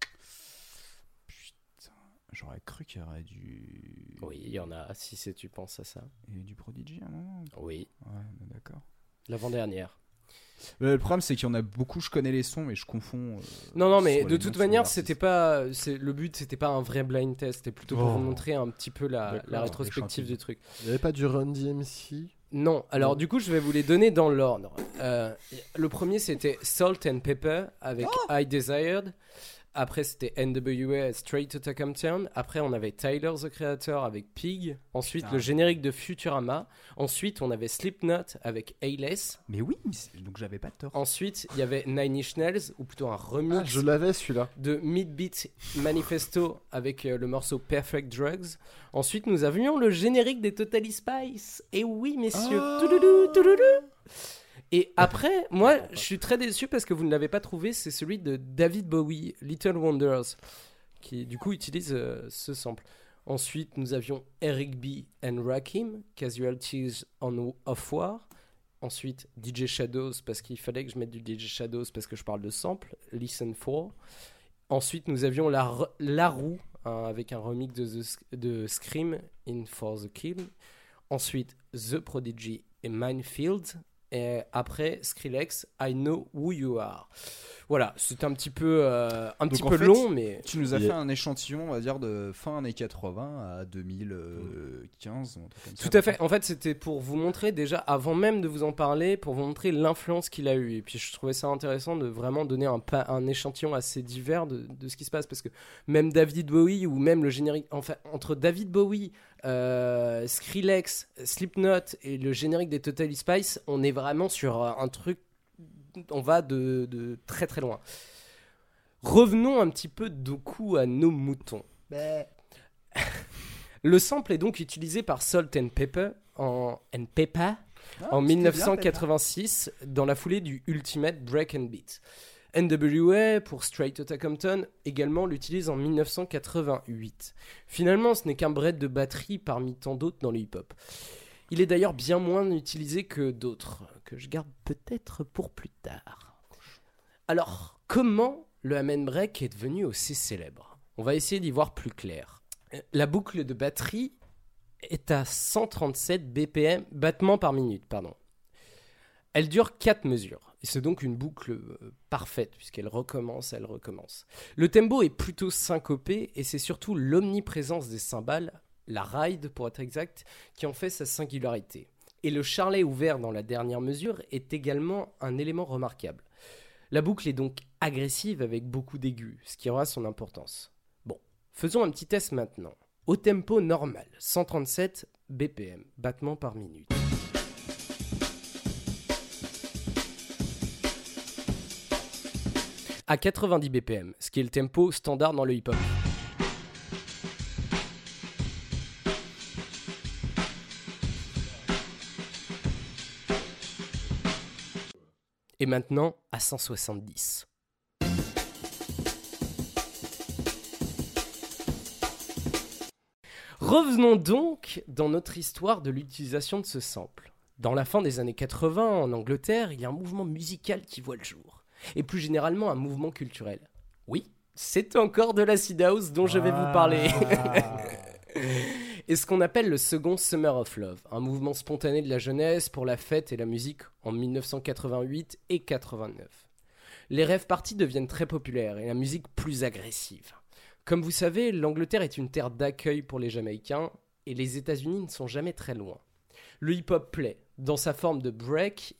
J'aurais cru qu'il y aurait du... Oui, il y en a, si c'est tu penses à ça. Il y a eu du Prodigy à un moment Oui. Ouais, d'accord. L'avant-dernière. Euh, le problème, c'est qu'il y en a beaucoup, je connais les sons, mais je confonds. euh, Non, non, mais de toute manière, c'était pas. c'est- Le but, c'était pas un vrai blind test, c'était plutôt pour Oh. vous montrer un petit peu la, rétrospective du truc. Il n'y avait pas du Run DMC Non, alors Non. du coup, je vais vous les donner dans l'ordre. Euh, le premier, c'était Salt and Pepper avec Oh I Desired. Après, c'était NWA Straight Outta Compton. Après, on avait Tyler the Creator avec Pig. Ensuite, Putain. le générique de Futurama. Ensuite, on avait Slipknot avec A-Less. Mais oui, donc j'avais pas tort. Ensuite, il y avait Nine Inch Nails, ou plutôt un remix Ah, je l'avais celui-là. de Midbeat Manifesto avec euh, le morceau Perfect Drugs. Ensuite, nous avions le générique des Totally Spice. Et oui, messieurs. Touloulou, touloulou. Et après, moi, je suis très déçu parce que vous ne l'avez pas trouvé. C'est celui de David Bowie, Little Wonders, qui du coup utilise euh, ce sample. Ensuite, nous avions Eric B. and Rakim, Casualties on Off War. Ensuite, DJ Shadows, parce qu'il fallait que je mette du DJ Shadows parce que je parle de sample. Listen for. Ensuite, nous avions la, la roue hein, avec un remix de, The de Scream in For the Kill. Ensuite, The Prodigy et Minefield. Et après, Skrillex, I Know Who You Are. Voilà, c'est un petit peu, euh, un petit peu fait, long, mais Tu nous as fait un échantillon, on va dire, de fin années 80 à 2015. ou un truc comme ça. Tout à fait. En fait, c'était pour vous montrer déjà, avant même de vous en parler, pour vous montrer l'influence qu'il a eu. Et puis, je trouvais ça intéressant de vraiment donner un, pa- un échantillon assez divers de, de ce qui se passe. Parce que même David Bowie, ou même le générique. Enfin, entre David Bowie, euh, Skrillex, Slipknot et le générique des Totally Spice, on est vraiment sur euh, un truc. On va de, de très très loin. Revenons un petit peu de coup à nos moutons. [laughs] Le sample est donc utilisé par Salt and Pepper en, and Pepper Ah, en c'était bien, 1986 dans la foulée du Ultimate Break and Beat. NWA pour Straight Outta Compton également l'utilise en 1988. Finalement, ce n'est qu'un bread de batterie parmi tant d'autres dans le hip-hop. Il est d'ailleurs bien moins utilisé que d'autres, que je garde peut-être pour plus tard. Alors, comment le Amen Break est devenu aussi célèbre? On va essayer d'y voir plus clair. La boucle de batterie est à 137 BPM, battements par minute, pardon. Elle dure 4 mesures, et c'est donc une boucle euh, parfaite, puisqu'elle recommence, elle recommence. Le tempo est plutôt syncopé, et c'est surtout l'omniprésence des cymbales, la ride pour être exact, qui en fait sa singularité. Et le charlet ouvert dans la dernière mesure est également un élément remarquable. La boucle est donc agressive avec beaucoup d'aigus, ce qui aura son importance. Bon, faisons un petit test maintenant. Au tempo normal, 137 BPM, battements par minute. À 90 BPM, ce qui est le tempo standard dans le hip-hop. Et maintenant à 170. Revenons donc dans notre histoire de l'utilisation de ce sample. Dans la fin des années 80, en Angleterre, il y a un mouvement musical qui voit le jour. Et plus généralement, un mouvement culturel. Oui, c'est encore de l'acid house dont je vais vous parler. [laughs] et ce qu'on appelle le second Summer of Love, un mouvement spontané de la jeunesse pour la fête et la musique en 1988 et 89. Les rêves parties deviennent très populaires et la musique plus agressive. Comme vous savez, l'Angleterre est une terre d'accueil pour les Jamaïcains et les États-Unis ne sont jamais très loin. Le hip-hop plaît dans sa forme de break,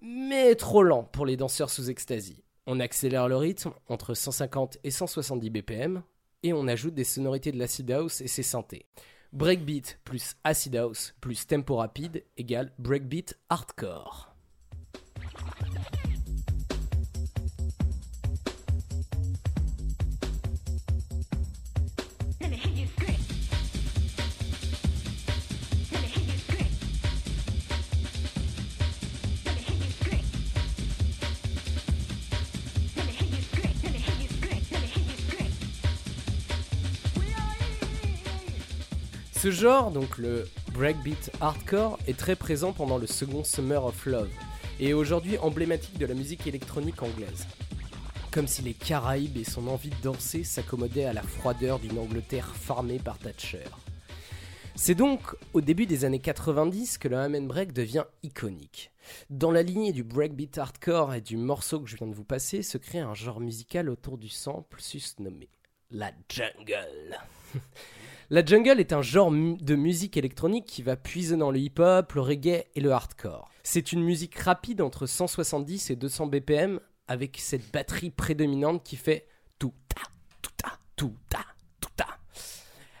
mais trop lent pour les danseurs sous ecstasy. On accélère le rythme entre 150 et 170 BPM et on ajoute des sonorités de l'acid house et ses synthés. Breakbeat plus acid house plus tempo rapide égale breakbeat hardcore. Ce genre, donc le breakbeat hardcore, est très présent pendant le second Summer of Love. et est aujourd'hui emblématique de la musique électronique anglaise. Comme si les Caraïbes et son envie de danser s'accommodaient à la froideur d'une Angleterre farmée par Thatcher. C'est donc au début des années 90 que le Amen Break devient iconique. Dans la lignée du breakbeat hardcore et du morceau que je viens de vous passer, se crée un genre musical autour du sample susnommé la jungle. [laughs] la jungle est un genre de musique électronique qui va puiser dans le hip-hop, le reggae et le hardcore. C'est une musique rapide entre 170 et 200 BPM avec cette batterie prédominante qui fait tout ta, tout ta, tout ta, tout.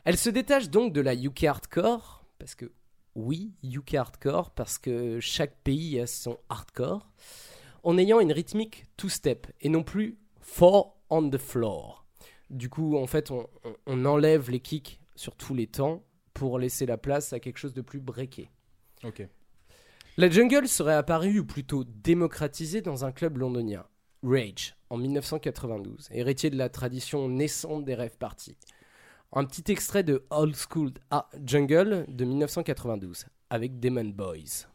Elle se détache donc de la UK hardcore parce que oui, UK hardcore parce que chaque pays a son hardcore en ayant une rythmique two-step et non plus four on the floor. Du coup, en fait, on enlève les kicks sur tous les temps pour laisser la place à quelque chose de plus breaké. Ok. La jungle serait apparue, ou plutôt démocratisée, dans un club londonien, Rage, en 1992, héritier de la tradition naissante des rêves parties. Un petit extrait de Old School ah, Jungle de 1992, avec Demon Boys.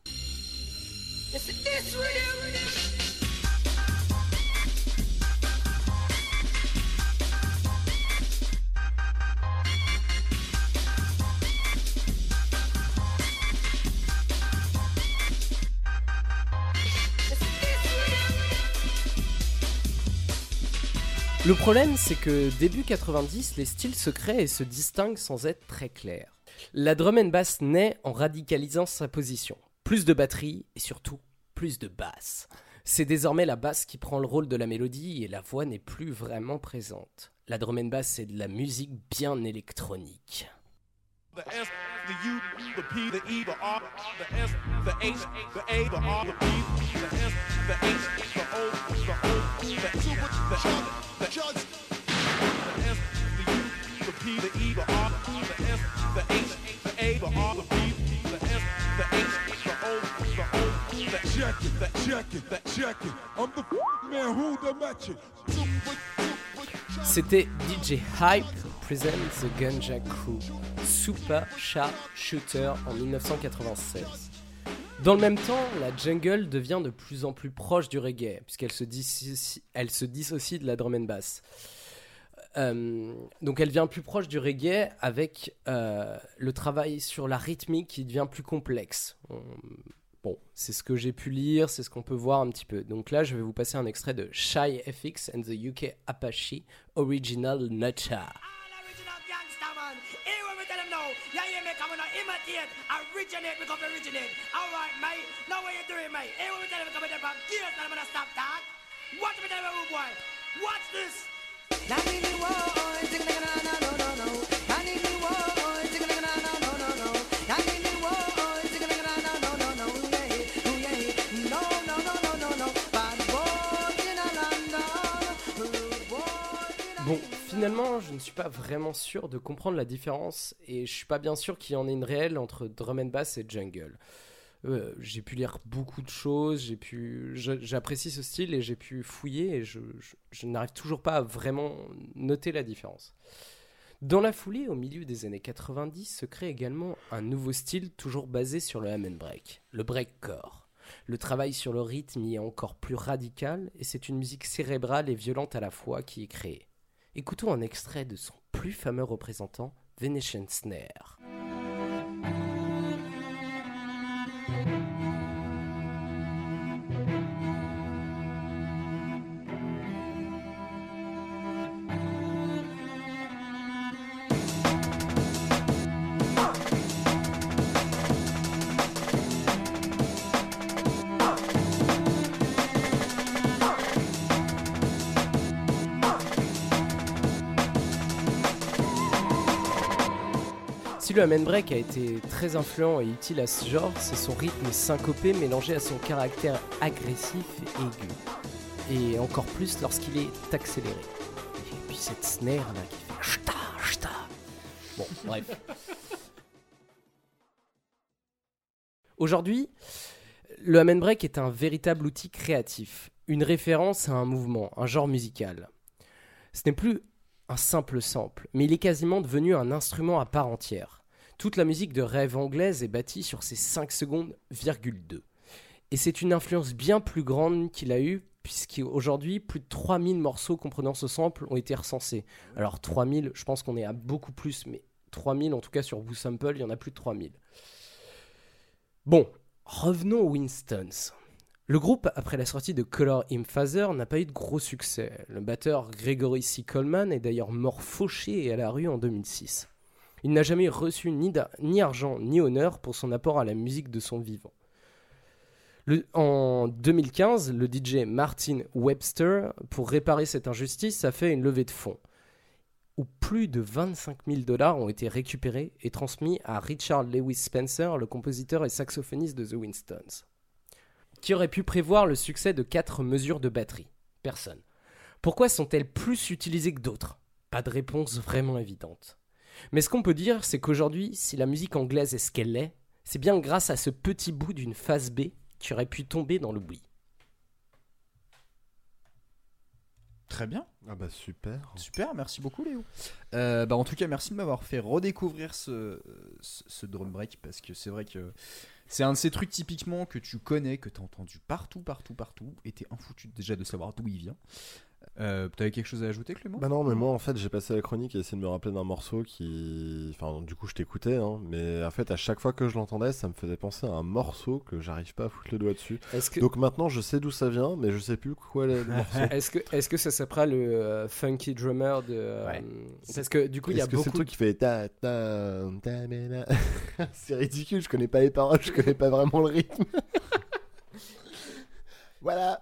Le problème, c'est que début 90, les styles se créent et se distinguent sans être très clairs. La drum and bass naît en radicalisant sa position. Plus de batterie et surtout plus de basse. C'est désormais la basse qui prend le rôle de la mélodie et la voix n'est plus vraiment présente. La drum and bass, c'est de la musique bien électronique. S, the U, the P, the E, the R, the S, the H, the A, the R, the P, the S, the H, the O, the O, the super, the J, the J, the S, the U, the P, the E, the R, the S, the H, the A, the R, the P, the S, the H, the O, the O, the check it, that check it, that check it. I'm the man who the match it. C'était DJ Hype Present The Ganja Crew, Super Sharp Shooter en 1996. Dans le même temps, la jungle devient de plus en plus proche du reggae, puisqu'elle se, dissocie- elle se dissocie de la drum and bass. Euh, donc elle devient plus proche du reggae avec euh, le travail sur la rythmique qui devient plus complexe. On- Bon, c'est ce que j'ai pu lire, c'est ce qu'on peut voir un petit peu. Donc là, je vais vous passer un extrait de Shy FX and the UK Apache Original Nutcha. Gangster man. Here what we tell them now. Yeah, yeah, me come on, imitate, originate, we come originate. All right, mate. Now what you doing, mate? Here what we tell them, come on, from gears, and I'm gonna stop that. Watch me tell you, rude boy. Watch this. Bon, finalement, je ne suis pas vraiment sûr de comprendre la différence et je suis pas bien sûr qu'il y en ait une réelle entre drum and bass et jungle. Euh, j'ai pu lire beaucoup de choses, j'ai pu, j'apprécie ce style et j'ai pu fouiller et je, n'arrive toujours pas à vraiment noter la différence. Dans la foulée, au milieu des années 90, se crée également un nouveau style toujours basé sur le ham break, le breakcore. Le travail sur le rythme y est encore plus radical et c'est une musique cérébrale et violente à la fois qui est créée. Écoutons un extrait de son plus fameux représentant, Venetian Snare. Le Amen Break a été très influent et utile à ce genre, c'est son rythme syncopé mélangé à son caractère agressif et aigu. Et encore plus lorsqu'il est accéléré. Et puis cette snare là qui fait chta chta. Bon, bref. [laughs] Aujourd'hui, le Amen Break est un véritable outil créatif, une référence à un mouvement, un genre musical. Ce n'est plus un simple sample, mais il est quasiment devenu un instrument à part entière. Toute la musique de rêve anglaise est bâtie sur ces 5 secondes, virgule 2. Et c'est une influence bien plus grande qu'il a eue, puisqu'aujourd'hui, plus de 3000 morceaux comprenant ce sample ont été recensés. Alors 3000, je pense qu'on est à beaucoup plus, mais 3000, en tout cas sur Woo Sample, il y en a plus de 3000. Bon, revenons aux Winstons. Le groupe, après la sortie de Color Father, n'a pas eu de gros succès. Le batteur Gregory C. Coleman est d'ailleurs mort fauché et à la rue en 2006. Il n'a jamais reçu ni, argent ni honneur pour son apport à la musique de son vivant. En 2015, le DJ Martin Webster, pour réparer cette injustice, a fait une levée de fonds où plus de 25 000 dollars ont été récupérés et transmis à Richard Lewis Spencer, le compositeur et saxophoniste de The Winstons. Qui aurait pu prévoir le succès de quatre mesures de batterie? Personne. Pourquoi sont-elles plus utilisées que d'autres? Pas de réponse vraiment évidente. Mais ce qu'on peut dire, c'est qu'aujourd'hui, si la musique anglaise est ce qu'elle est, c'est bien grâce à ce petit bout d'une phase B qui aurait pu tomber dans l'oubli. Très bien. Ah bah super. Super, merci beaucoup Léo. Euh, bah en tout cas, merci de m'avoir fait redécouvrir ce, ce, ce drum break parce que c'est vrai que c'est un de ces trucs typiquement que tu connais, que tu as entendu partout, partout, partout, et t'es infoutu déjà de savoir d'où il vient. Euh, T'avais quelque chose à ajouter, Clément? Bah non, mais moi en fait j'ai passé la chronique et essayé de me rappeler d'un morceau qui. Enfin, du coup je t'écoutais, hein, mais en fait à chaque fois que je l'entendais, ça me faisait penser à un morceau que j'arrive pas à foutre le doigt dessus. Que- Donc maintenant je sais d'où ça vient, mais je sais plus quoi est le [laughs] morceau. Est-ce que, est que ça s'appellera le euh, Funky Drummer de. euh, Parce que du coup, il y a que beaucoup. c'est le truc qui fait ta ta ta mais na? [laughs] C'est ridicule, je connais pas les paroles, je connais pas vraiment le rythme. [laughs] voilà.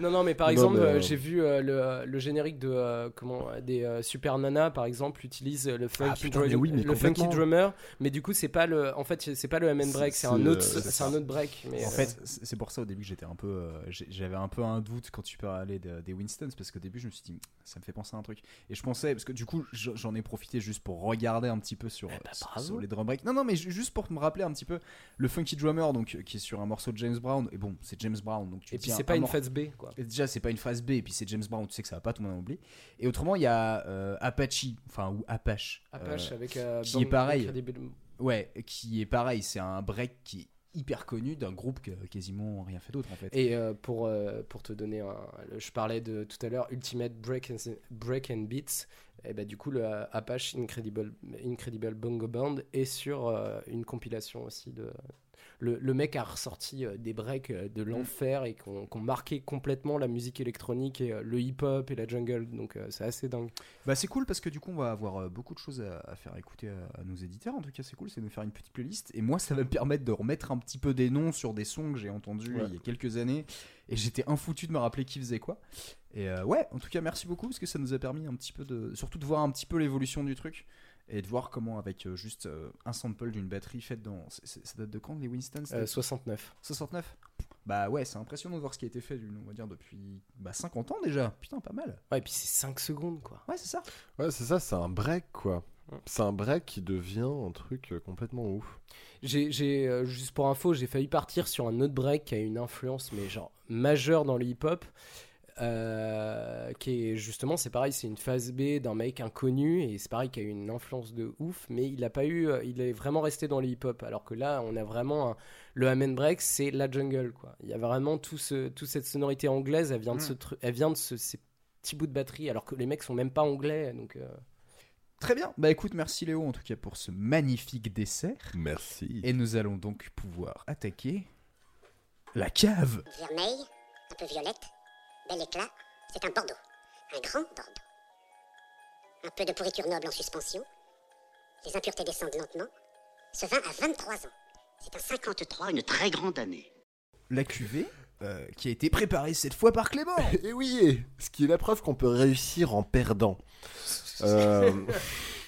Non, non, mais par Non, exemple, mais, euh, euh, j'ai vu euh, le, le générique de euh, comment des euh, Super Nana, par exemple, utilise le funky, Ah, putain, drum- mais oui, mais le funky drummer, mais du coup, c'est pas le, en fait, c'est pas le M break, c'est un autre, c'est c'est un autre break. Mais en euh, fait, c'est pour ça au début que j'étais un peu, euh, j'avais un peu un doute quand tu parlais de- des Winstons parce qu'au début je me suis dit ça me fait penser à un truc et je pensais parce que du coup j'en ai profité juste pour regarder un petit peu sur, sur- Eh ben, sur les drum breaks. Non non mais ju- juste pour me rappeler un petit peu le funky drummer donc qui est sur un morceau de James Brown et bon c'est James Brown donc tu Et puis c'est un- pas un une mor- phase B, quoi. Et déjà c'est pas une phase B et puis c'est James Brown tu sais que ça va pas tout le monde oublie et autrement il y a euh, Apache enfin ou Apache Apache euh, avec, euh, qui est pareil ouais qui est pareil c'est un break qui est hyper connu d'un groupe qui a quasiment rien fait d'autre en fait Et euh, pour, pour te donner un. Je parlais de tout à l'heure, Ultimate Break and, Break and Beats. Et bah, du coup, le Apache Incredible, Incredible Bongo Band est sur une compilation aussi de. Le, le mec a ressorti euh, des breaks euh, de l'enfer et ont marqué complètement la musique électronique et euh, le hip-hop et la jungle. Donc c'est assez dingue. Bah c'est cool parce que du coup on va avoir beaucoup de choses à, à faire écouter à, à nos éditeurs. En tout cas c'est cool, c'est de nous faire une petite playlist. Et moi ça va me permettre de remettre un petit peu des noms sur des sons que j'ai entendus Ouais. il y a quelques années. Et j'étais infoutu de me rappeler qui faisait quoi. Et euh, ouais, en tout cas merci beaucoup parce que ça nous a permis un petit peu de... Surtout de voir un petit peu l'évolution du truc. Et de voir comment avec euh, juste euh, un sample d'une batterie faite dans... c'est- Ça date de quand les Winston c'était? Euh, 69. 69 Bah ouais c'est impressionnant de voir ce qui a été fait on va dire depuis bah, 50 ans déjà. Putain pas mal. Ouais, et puis c'est 5 secondes quoi. Ouais c'est ça. Ouais, c'est ça, c'est un break quoi. C'est un break qui devient un truc euh, complètement ouf. J'ai, euh, juste pour info, j'ai failli partir sur un autre break qui a une influence, mais genre majeure dans le hip-hop. Euh, qui est justement, c'est pareil, c'est une phase B d'un mec inconnu et c'est pareil qui a eu une influence de ouf, mais il a pas eu, euh, il est vraiment resté dans le hip-hop. Alors que là, on a vraiment un- le amen break, c'est la jungle quoi. Il y a vraiment tout ce, toute cette sonorité anglaise, elle vient de Mm. ce tru- elle vient de ce, ces petits bouts de batterie, alors que les mecs sont même pas anglais, donc. euh, Très bien. Bah écoute, merci Léo en tout cas pour ce magnifique dessert. Merci. Et nous allons donc pouvoir attaquer la cave. Vermeil, un peu violette, bel éclat, c'est un Bordeaux. Un grand Bordeaux. Un peu de pourriture noble en suspension. Les impuretés descendent lentement. Ce vin a 23 ans. C'est un 53, une très grande année. La cuvée euh, qui a été préparée cette fois par Clément. [laughs] Et oui, ce qui est la preuve qu'on peut réussir en perdant. Euh, [laughs]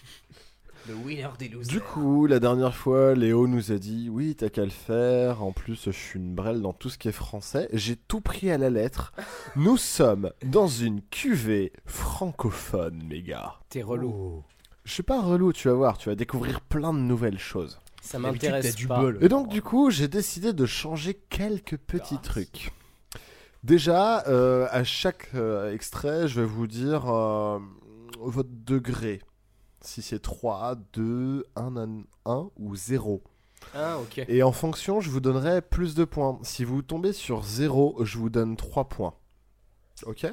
Le winner des losers. du coup, la dernière fois, Léo nous a dit oui, t'as qu'à le faire. En plus, je suis une brêle dans tout ce qui est français. J'ai tout pris à la lettre. [laughs] Nous sommes dans une cuvée francophone, mes gars. T'es relou. Je suis pas relou, tu vas voir. Tu vas découvrir plein de nouvelles choses. Ça m'intéresse pas. Et donc du coup, j'ai décidé de changer quelques petits trucs. Déjà, euh, à chaque euh, extrait, je vais vous dire euh, votre degré. Si c'est 3, 2, 1, 1 ou 0. Ah, ok. Et en fonction, je vous donnerai plus de points. Si vous tombez sur 0, je vous donne 3 points. Ok?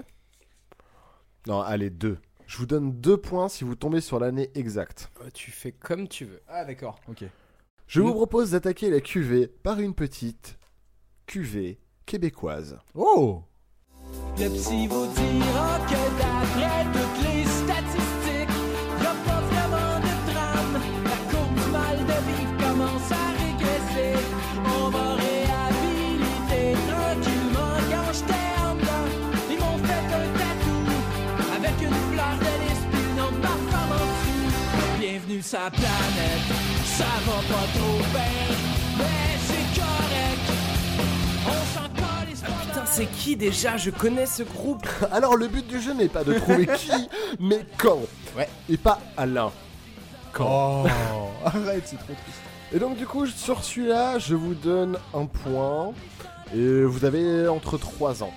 Non, allez, 2. Je vous donne 2 points si vous tombez sur l'année exacte. Euh, Tu fais comme tu veux. Ah, d'accord, ok. Je vous propose d'attaquer la cuvée par une petite cuvée québécoise. Oh Le psy vous dira que d'après toutes les statistiques, la planète, ça va pas trop bien, mais c'est correct. On s'en calisse pas Putain, c'est qui déjà? Je connais ce groupe. [laughs] Alors, le but du jeu n'est pas de trouver [laughs] qui, mais quand. Ouais. Et pas Alain. Quand. Oh [laughs] Arrête, c'est trop triste. Et donc, du coup, sur celui-là, je vous donne un point. Et vous avez entre 3 ans.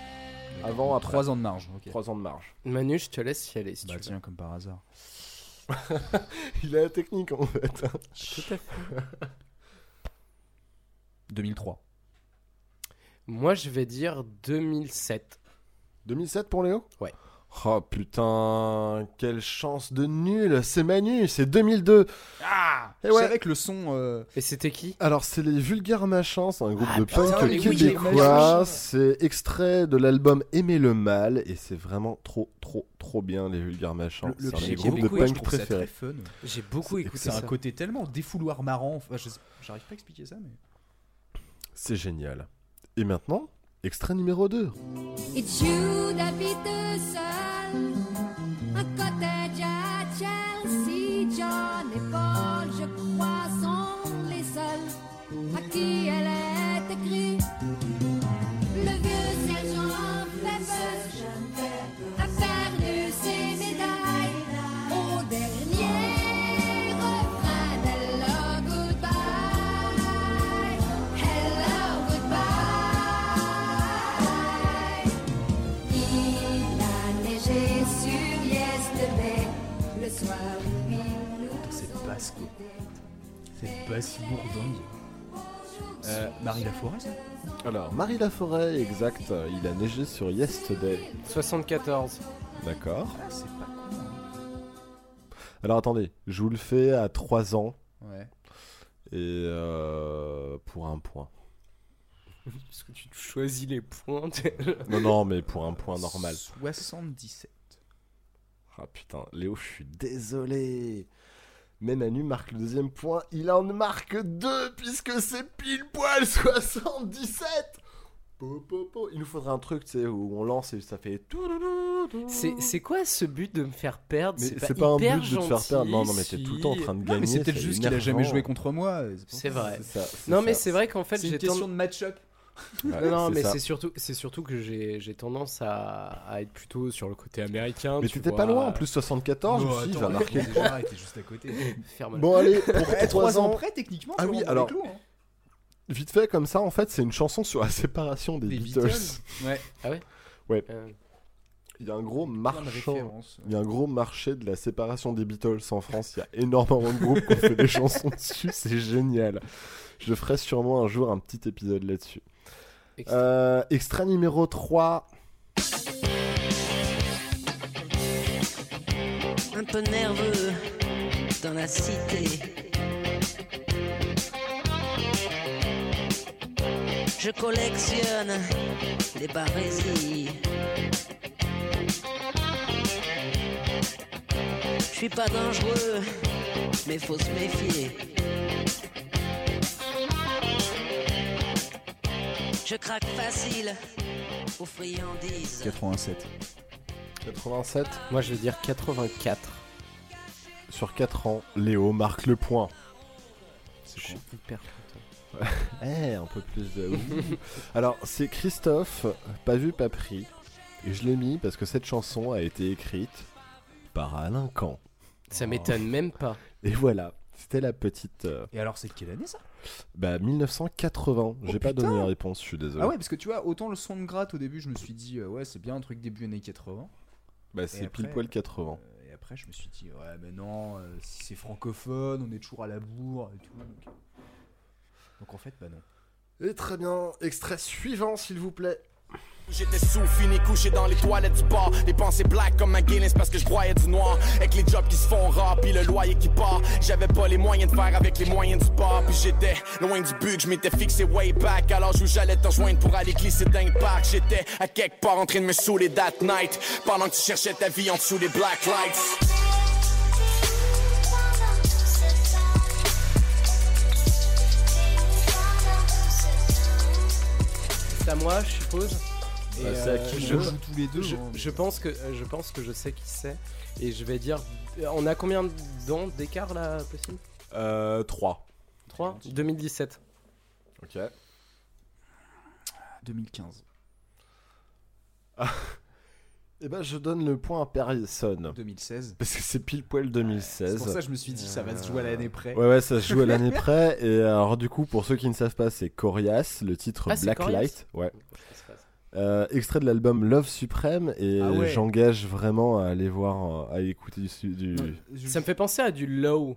Avant, après. 3 ans de marge, ok. 3 ans de marge. Manu, je te laisse y aller si Bah tu veux. tiens, comme par hasard. [laughs] Il a la technique en fait. Tout à fait. [laughs] 2003. Moi, je vais dire 2007. 2007 pour Léo? Ouais. Oh putain, quelle chance de nul C'est Manu, c'est 2002 Ah Et ouais. que le son... euh, Et c'était qui? Alors c'est les Vulgaires Machins, c'est un groupe Ah, de putain, punk oui, québécois, c'est extrait de l'album Aimer le mal, et c'est vraiment trop trop trop bien les Vulgaires Machins, Le, le c'est un groupes de punk ça fun. J'ai beaucoup écouté C'est un ça. côté tellement défouloir marrant. Enfin, j'arrive pas à expliquer ça, mais. C'est génial. Et maintenant, extrait numéro 2. It's you d'habite seul, un cottage à Chelsea. John et Paul, je crois, sont les seuls à qui elle est écrite. Basse. Euh, Marie Laforêt, Alors, Marie Laforêt, exact, il a neigé sur Yesterday. 74. D'accord. Ah, c'est pas con. hein. Alors attendez, je vous le fais à 3 ans, Ouais. et euh, pour un point. [laughs] Parce que tu choisis les points. Non, non, mais pour un point normal. 77. Ah putain, Léo, je suis désolé. Mais Manu marque le deuxième point, il en marque deux puisque c'est pile poil 77 Po, po, po. Il nous faudrait un truc, tu sais, où on lance et ça fait tout. C'est c'est quoi ce but de me faire perdre? Mais c'est pas un hyper but de te faire perdre. Non, non, mais t'es si. tout le temps en train de Non, gagner. mais c'est peut-être juste qu'il a jamais joué contre moi. C'est vrai. Ça, Non, mais c'est vrai qu'en fait, j'ai une question tend- de match-up. Ouais, non, mais c'est surtout, c'est surtout que j'ai tendance à, à être plutôt sur le côté américain. Mais tu t'étais pas loin, en plus 74, je me suis point. était juste à côté. [laughs] Ferme Bon, allez, [laughs] pour Eh, 3 trois ans près, techniquement, Ah oui, alors. clous, hein. Vite fait, comme ça, en fait, c'est une chanson sur la séparation des, Des Beatles. Beatles. [laughs] Ouais. Ah ouais? Ouais. Euh, Il y a un gros marchand. Il y a un gros marché de la séparation des Beatles en France. Il y a énormément de groupes qui ont fait des chansons dessus. C'est génial. Je ferai sûrement un jour un petit épisode là-dessus. Extrait. Euh, extrait numéro 3. un peu nerveux dans la cité. Je collectionne les barésies. Je suis pas dangereux, mais faut se méfier. Je craque facile aux friandises. 87. 87. Moi, je vais dire 84. Sur 4 ans, Léo marque le point. Je suis hyper content. [laughs] Eh, un peu plus de. [laughs] Alors, c'est Christophe, pas vu, pas pris. Et je l'ai mis parce que cette chanson a été écrite par Alain Camp. Ça m'étonne même pas. Et voilà, c'était la petite. euh, Et alors, c'est de quelle année ça? Bah, 1980. J'ai pas putain. donné la réponse, je suis désolé. Ah ouais, parce que tu vois, autant le son de gratte au début, je me suis dit, euh, ouais, c'est bien un truc début années 80. Bah, c'est après, pile poil 80. euh, et après, je me suis dit, ouais, mais non, euh, si c'est francophone, on est toujours à la bourre et tout. donc. Donc en fait, bah non. Et très bien, extrait suivant s'il vous plaît. J'étais sous, fini couché dans les toilettes du bar. Les pensées black comme un Guinness parce que je broyais du noir. Avec les jobs qui se font rap, puis le loyer qui part. J'avais pas les moyens de faire avec les moyens du bar. Puis j'étais loin du but je m'étais fixé way back. Alors où j'allais te rejoindre pour aller glisser d'un parc. J'étais à quelque part en train de me saouler that night. Pendant que tu cherchais ta vie en dessous des black lights. C'est à moi, je suppose. Et, Bah, c'est à qui je, joue tous les deux, Je, hein. je pense que euh, je pense que je sais qui c'est et je vais dire. euh, On a combien d'ans d'écart là possible? Euh, 3. 3 2017. Ok. 2015. [laughs] Et ben je donne le point à personne. 2016. Parce que c'est pile poil 2016. C'est pour ça que je me suis dit, ça va se jouer à l'année près. Ouais, ouais, ça se joue à l'année [laughs] près. Et alors, du coup, pour ceux qui ne savent pas, c'est Corias, le titre Ah, c'est Black Corias? Light. Ouais. Euh, extrait de l'album Love Supreme. Et Ah ouais. j'engage vraiment à aller voir, euh, à écouter du. Ça me fait penser à du low.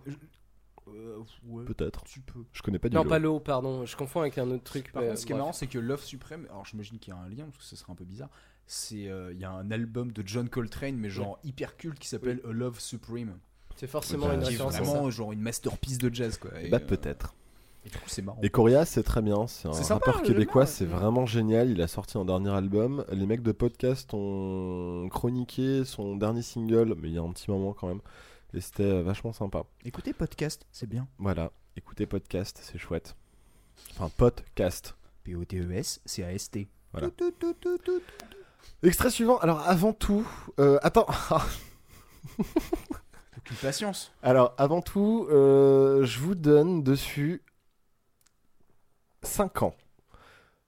Peut-être. Tu peux. Je connais pas du Non, low. pas low, pardon. Je confonds avec un autre truc. Par mais contre, ce qui est marrant, c'est que Love Supreme, alors j'imagine qu'il y a un lien parce que ce serait un peu bizarre. C'est euh, il y a un album de John Coltrane, mais genre hyper culte qui s'appelle A Love Supreme. C'est forcément une référence à vraiment ça. genre une masterpiece de jazz quoi. Et, Bah, euh, peut-être. Et du coup, c'est marrant. Et Corias, c'est très bien. C'est un sympa, rappeur québécois, c'est vraiment génial. Il a sorti un dernier album. Les mecs de podcast ont chroniqué son dernier single, mais il y a un petit moment quand même. Et c'était euh, vachement sympa. Écoutez podcast, c'est bien. Voilà, écoutez podcast, c'est chouette. Enfin, podcast. P-O-T-E-S, c'est A-S-T. Voilà. Extrait suivant. Alors, avant tout, euh, attends. Aucune patience. Alors, avant tout, euh, je vous donne dessus 5 ans.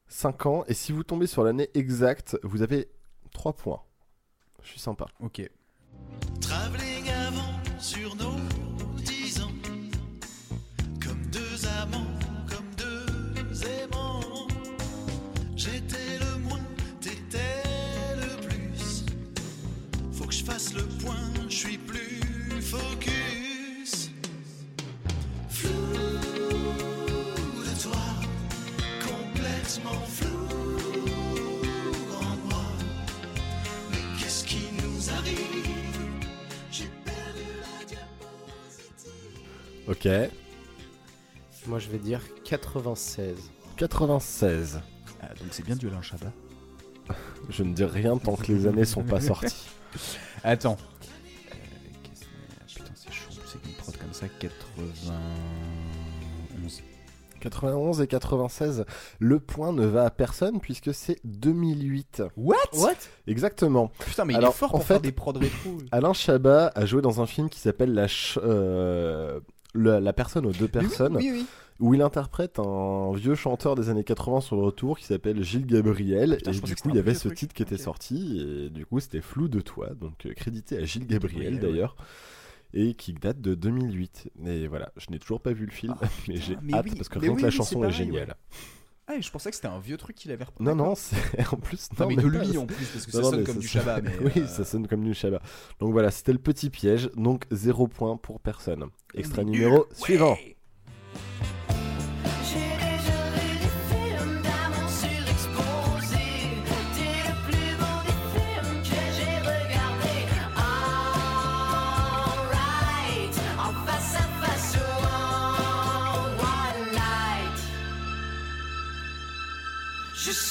5 ans. Et si vous tombez sur l'année exacte, vous avez 3 points. Je suis sympa. Ok. Travelling avant sur nos dix ans, comme deux amants, comme deux aimants. J'étais le moins, t'étais le plus. Faut que je fasse le point, je suis plus focus. Ok. Moi, je vais dire 96. 96. Ah, donc c'est bien du Alain Chabat. [laughs] Je ne dis rien tant que les années sont pas sorties. [laughs] Attends. Euh, qu'est-ce que- Putain, c'est chaud. C'est qu'une prod comme ça, 91. 91 et 96. Le point ne va à personne puisque c'est 2008. What? What? Exactement. Putain, mais il Alors, est fort en faire fait, des prods rétro. [laughs] Alain Chabat a joué dans un film qui s'appelle La, Ch- euh, la personne aux deux personnes. oui, oui. Où il interprète un vieux chanteur des années 80 sur le retour qui s'appelle Gilles Gabriel. putain, et du coup, il y avait ce truc. titre qui était sorti. Et du coup, c'était Flou de toi. Donc, euh, crédité à Gilles Gabriel Gabriel, ouais. Et qui date de 2008. Et voilà, je n'ai toujours pas vu le film, [laughs] mais j'ai Ah, mais hâte oui, parce que mais rien oui, que la chanson est pareil, géniale. Ah, je pensais que c'était un vieux truc qu'il avait repris. Non, non, c'est [laughs] en plus. Non, mais de lui, pas. en plus, parce que Non, ça sonne mais comme du Shabbat, mais, [laughs] oui, euh, ça sonne comme du Shabbat. Donc voilà, c'était le petit piège. Donc zéro point pour personne. Extrait numéro suivant.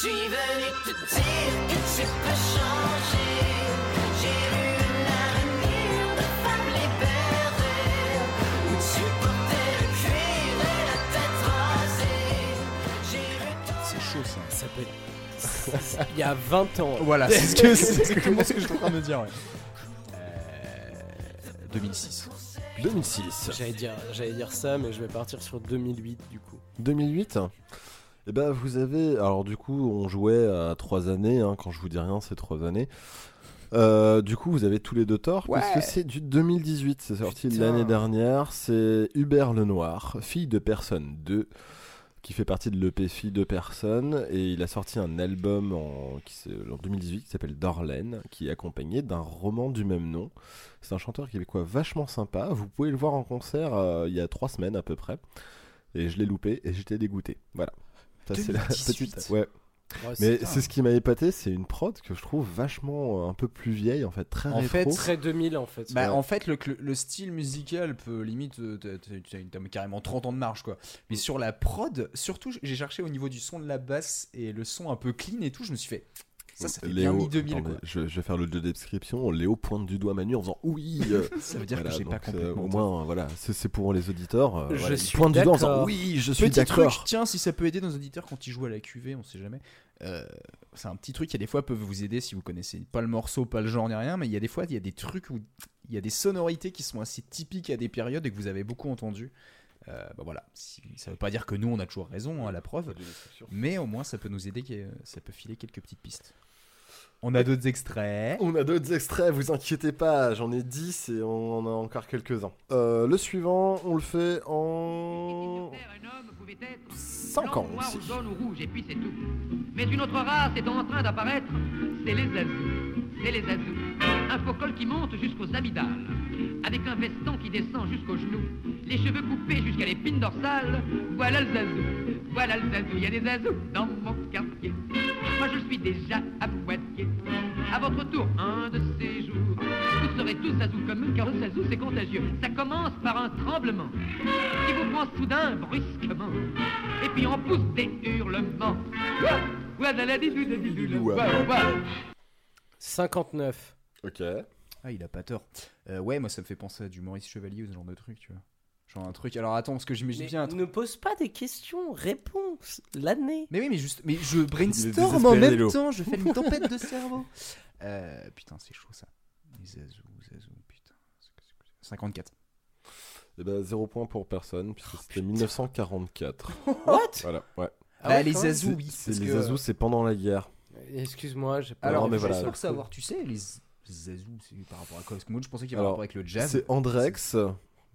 Suis venu te dire que tu peux changer. J'ai vu un avenir de femme libérée. Où tu portais le cuir et la tête rasée. J'ai vu ton C'est chaud ça. Ça peut être. Il y a 20 ans. Voilà, c'est ce que c'est exactement ce que je suis en train de me dire. Ouais. Euh, 2006. 2006. J'allais dire, j'allais dire ça, mais je vais partir sur 2008 du coup. 2008 Eh ben vous avez... Alors du coup, on jouait à 3 années. hein, quand je vous dis rien, c'est 3 années. Euh, du coup, vous avez tous les deux tort, Ouais. parce que c'est du 2018, c'est sorti Putain. l'année dernière. C'est Hubert Lenoir, fille de personne 2, qui fait partie de l'EP Fille de personne, et il a sorti un album en, qui s'est- en 2018 qui s'appelle Darlene, qui est accompagné d'un roman du même nom. C'est un chanteur québécois vachement sympa. Vous pouvez le voir en concert euh, il y a 3 semaines à peu près. et je l'ai loupé et j'étais dégoûté. Voilà. Ça, c'est la 2018. petite. Ouais. Ouais, Mais c'est- ce qui m'a épaté, c'est une prod que je trouve vachement euh, un peu plus vieille en fait, très En rétro. fait, Très 2000 en fait. Bah, Ouais. en fait, le, le- le style musical peut limite. euh, t'as carrément 30 ans de marge, quoi. Mais sur la prod, surtout, j'ai cherché au niveau du son de la basse et le son un peu clean et tout. Je me suis fait. Ça, ça fait bien Léo, mi 2000, attendez, quoi. je, je vais faire le jeu de description. Léo pointe du doigt Manu en faisant oui. euh, [laughs] Ça veut dire que j'ai pas euh, complètement Au moins, voilà, c'est pour les auditeurs. euh, Je voilà, il suis pointe du doigt en disant d'accord. oui, je suis Petit truc, d'accord. tiens, si ça peut aider nos auditeurs quand ils jouent à la QV, on sait jamais. Euh, c'est un petit truc qui, a des fois, peuvent vous aider si vous connaissez pas le morceau, pas le genre ni rien, mais il y a des fois, il y a des trucs où il y a des sonorités qui sont assez typiques à des périodes et que vous avez beaucoup entendu. Euh, bah voilà, Si- ça veut pas dire que nous on a toujours raison hein, à la preuve, mais au moins ça peut nous aider, que- ça peut filer quelques petites pistes. On a d'autres extraits. On a d'autres extraits, vous inquiétez pas, j'en ai 10 et on en a encore quelques-uns. Euh, le suivant, on le fait en 5 ans aussi. ou jaune ou rouge et puis c'est tout. Mais une autre race est en train d'apparaître, c'est les azous. C'est les azous. Un faux col qui monte jusqu'aux amygdales, avec un veston qui descend jusqu'aux genoux, les cheveux coupés jusqu'à l'épine dorsale. Voilà le zazou, voilà le zazou. Il y a des zazous dans mon quartier. Moi je suis déjà à Poitiers. À votre tour, un de ces jours, vous serez tous zazous comme eux, car le zazou c'est contagieux. Ça commence par un tremblement qui vous prend soudain brusquement, et puis on pousse des hurlements. Ouah Ouah, la, di, dou, da, di, dou, la, ouah, ouah. 59. Ok. Ah, il a pas tort. Euh, ouais, moi ça me fait penser à du Maurice Chevalier ou ce genre de truc, tu vois. Genre un truc. Alors attends, parce que j'imagine bien ne pose pas des questions, réponds. L'année. Mais oui, mais juste, mais je [laughs] brainstorm en même temps, je fais une tempête de cerveau. [laughs] Euh, putain, c'est chaud ça. Les zazou, zazou, putain. 54. Et ben 0 point pour personne, puisque c'était 1944. [laughs] What? Voilà, ouais. Ah ouais, les. Zazous, oui, C'est parce les que- c'est pendant la guerre. Excuse-moi, j'ai pas. Alors, mais voilà. savoir, tu sais, les z- zazous, c'est par rapport à quoi? Parce que moi je pensais qu'il y avait un rapport avec le jazz. C'est Andrex,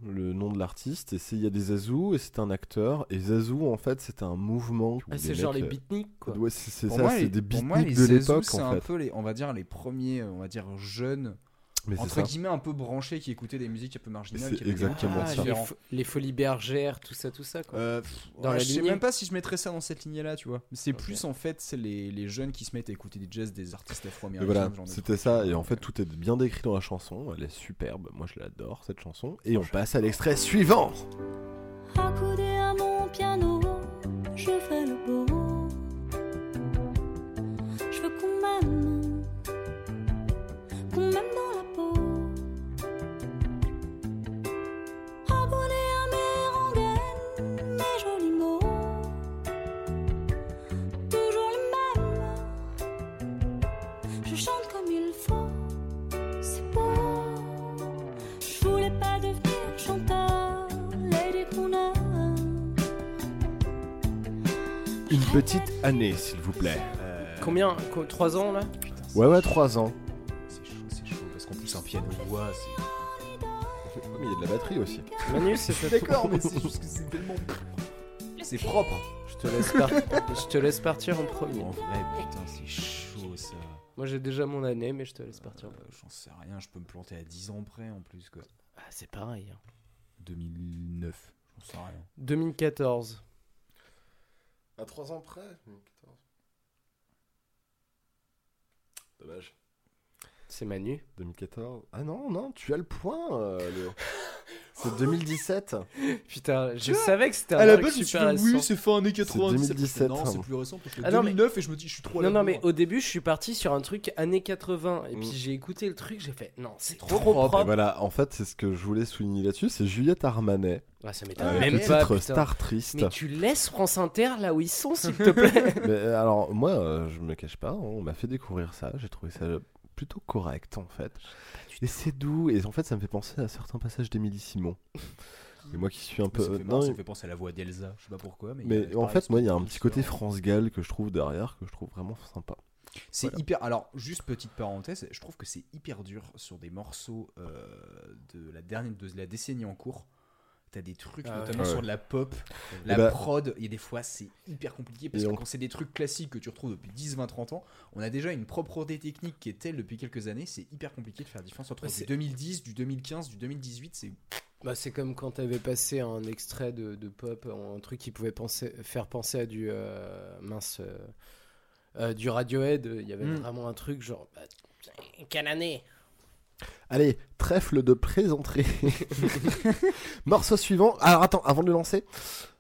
le nom de l'artiste, et c'est il y a des Zazous, et c'est un acteur, et Zazou en fait c'était un mouvement. Ah, c'est genre mecs, les euh, beatniks, quoi. Ouais, c'est c'est ça, c'est les- des beatniks de l'époque c'est en un fait. peu les, on va dire les premiers, on va dire jeunes. Mais entre guillemets un peu branchés qui écoutaient des musiques un peu marginales. C'est qui exactement ça. Ah, les, fo- les folies bergères, tout ça, tout ça, quoi. Euh, pff, Dans ouais, la je sais lignée. même pas si je mettrais ça dans cette lignée-là, tu vois. C'est plus en fait, c'est les, les jeunes qui se mettent à écouter des jazz, des artistes afro-américains. voilà, c'était ça, et en fait tout est bien décrit dans la chanson, elle est superbe, moi je l'adore cette chanson, et on passe à l'extrait suivant Accoudé à mon piano, je fais le beau. Je veux qu'on m'aime, petite année s'il vous plaît. Combien 3 ans là? Ouais ouais, 3 ans. C'est chaud, c'est chaud, parce qu'en plus un piano voix, c'est. Mais il y a de la batterie aussi. Manu, c'est Je suis fait- d'accord, mais c'est juste que c'est tellement. C'est propre. Je te laisse, par- je te laisse partir en premier. En vrai, putain, c'est chaud ça. Moi j'ai déjà mon année, mais je te laisse partir. en Euh, premier. J'en sais rien, je peux me planter à 10 ans près en plus quoi. Ah, c'est pareil. hein. 2009, j'en sais rien. 2014. À 3 ans près Dommage. C'est Manu. 2014. Ah non, non, tu as le point, euh, Léo. [laughs] C'est 2017. Putain, je savais que c'était un À la truc base, je me suis super dit, oui, récent. c'est fin années 90. 2017, Non, c'est hein. plus récent parce que Ah non, mais- 2009 et je me dis, je suis trop à la Non, non, mais bourre. au début, je suis parti sur un truc années 80. Et puis Mm. j'ai écouté le truc, j'ai fait non, c'est trop trop, propre. propre. Et voilà, en fait, c'est ce que je voulais souligner là-dessus, c'est Juliette Armanet. Ah, ça m'étonne avec même le pas. titre putain. Star Triste. Mais tu laisses France Inter là où ils sont, s'il te plaît. [laughs] Mais, euh, alors, moi, euh, je me cache pas, hein, on m'a fait découvrir ça, j'ai trouvé ça plutôt correct en fait. Et c'est doux, et en fait, ça me fait penser à certains passages d'Émilie Simon. Et moi qui suis un peu. Ça me fait non, ça me fait penser à la voix d'Elsa, je sais pas pourquoi. Mais, mais en fait, moi, il y a un petit côté. France Gall que je trouve derrière, que je trouve vraiment sympa. C'est Voilà. hyper. Alors, juste petite parenthèse, je trouve que c'est hyper dur sur des morceaux euh, de la dernière de la décennie en cours. T'as des trucs, Ah notamment Ouais. sur de la pop, la bah- prod, et des fois c'est hyper compliqué parce que on- quand c'est des trucs classiques que tu retrouves depuis 10, 20, 30 ans, on a déjà une propreté technique qui est telle depuis quelques années, c'est hyper compliqué de faire la différence entre Ouais, du c'est- 2010, du 2015, du 2018, c'est. Bah, c'est comme quand t'avais passé un extrait de, de pop, un truc qui pouvait penser, faire penser à du euh, mince, euh, euh, du Radiohead. Il y avait Mm. vraiment un truc genre, bah, quelle année Allez, trèfle de présenterie. [laughs] Morceau suivant. Alors attends, avant de le lancer,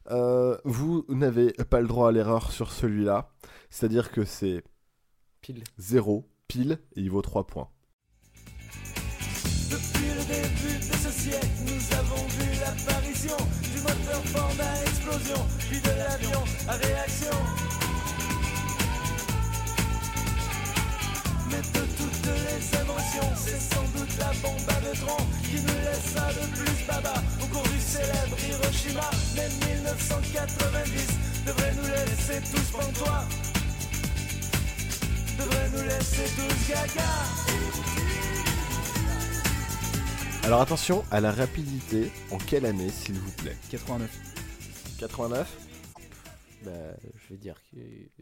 euh, vous n'avez pas le droit à l'erreur sur celui-là. C'est-à-dire que c'est Pile. 0, pile, et il vaut 3 points. Depuis le début de ce siècle, nous avons vu l'apparition du moteur fort à explosion, puis de l'avion à réaction. Hiroshima. Mais 1990 devrait nous laisser tous pantois, devrait nous laisser tous gaga. Alors attention à la rapidité. En quelle année, s'il vous plaît? 89. 89 Bah, je vais dire que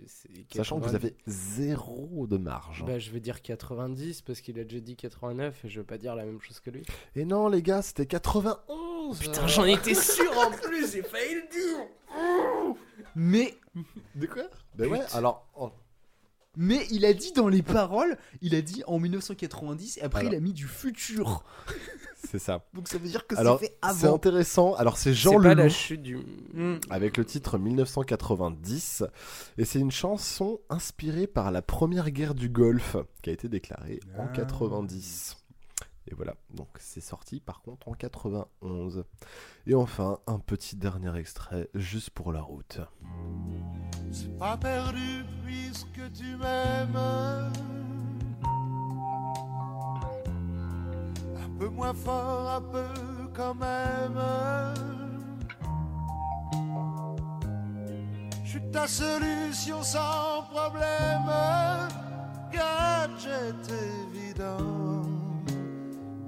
c'est Sachant que vous 90. avez zéro de marge. hein. Bah, je vais dire 90 parce qu'il a déjà dit 89 et je veux pas dire la même chose que lui. Et non, les gars, c'était 91 Putain, j'en étais sûr en plus, j'ai failli le dire. Mais. De quoi? Bah ouais, alors. oh. Mais il a dit dans les paroles, il a dit en 1990 et après Alors. il a mis du futur. [laughs] C'est ça. Donc ça veut dire que c'est fait c'est avant. intéressant. Alors, c'est Jean C'est pas la Leloup. chute du. avec le titre 1990. Et c'est une chanson inspirée par la première guerre du Golfe qui a été déclarée en Ah. 90. Et voilà, donc c'est sorti par contre en 91. Et enfin, un petit dernier extrait juste pour la route. C'est pas perdu puisque tu m'aimes. Peu moins fort, un peu quand même. Je suis ta solution sans problème. Gadget évident.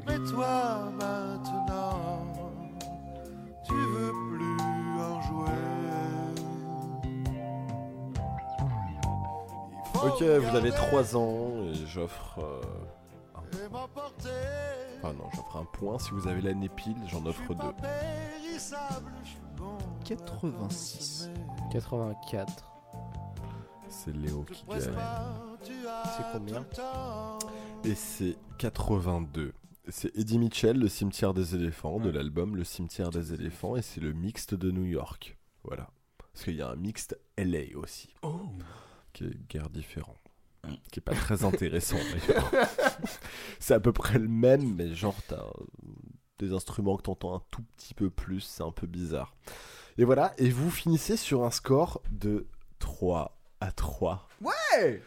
Mais toi maintenant, tu veux plus en jouer. Ok, vous avez 3 ans et j'offre. euh, un- Et m'emporter. Enfin, non, j'offre un point. Si vous avez l'année pile, j'en offre deux. Périssable, je suis bon. 86. 84. C'est Léo qui gagne. C'est combien. Et c'est 82. C'est Eddie Mitchell, Le cimetière des éléphants, de l'album Le cimetière des éléphants, et c'est le mixte de New York. Voilà. Parce qu'il y a un mixte LA aussi. Qui est guère différent. Qui est pas très intéressant d'ailleurs. [laughs] c'est à peu près le même, mais genre t'as des instruments que t'entends un tout petit peu plus, c'est un peu bizarre. Et voilà, et vous finissez sur un score de 3 à 3. Ouais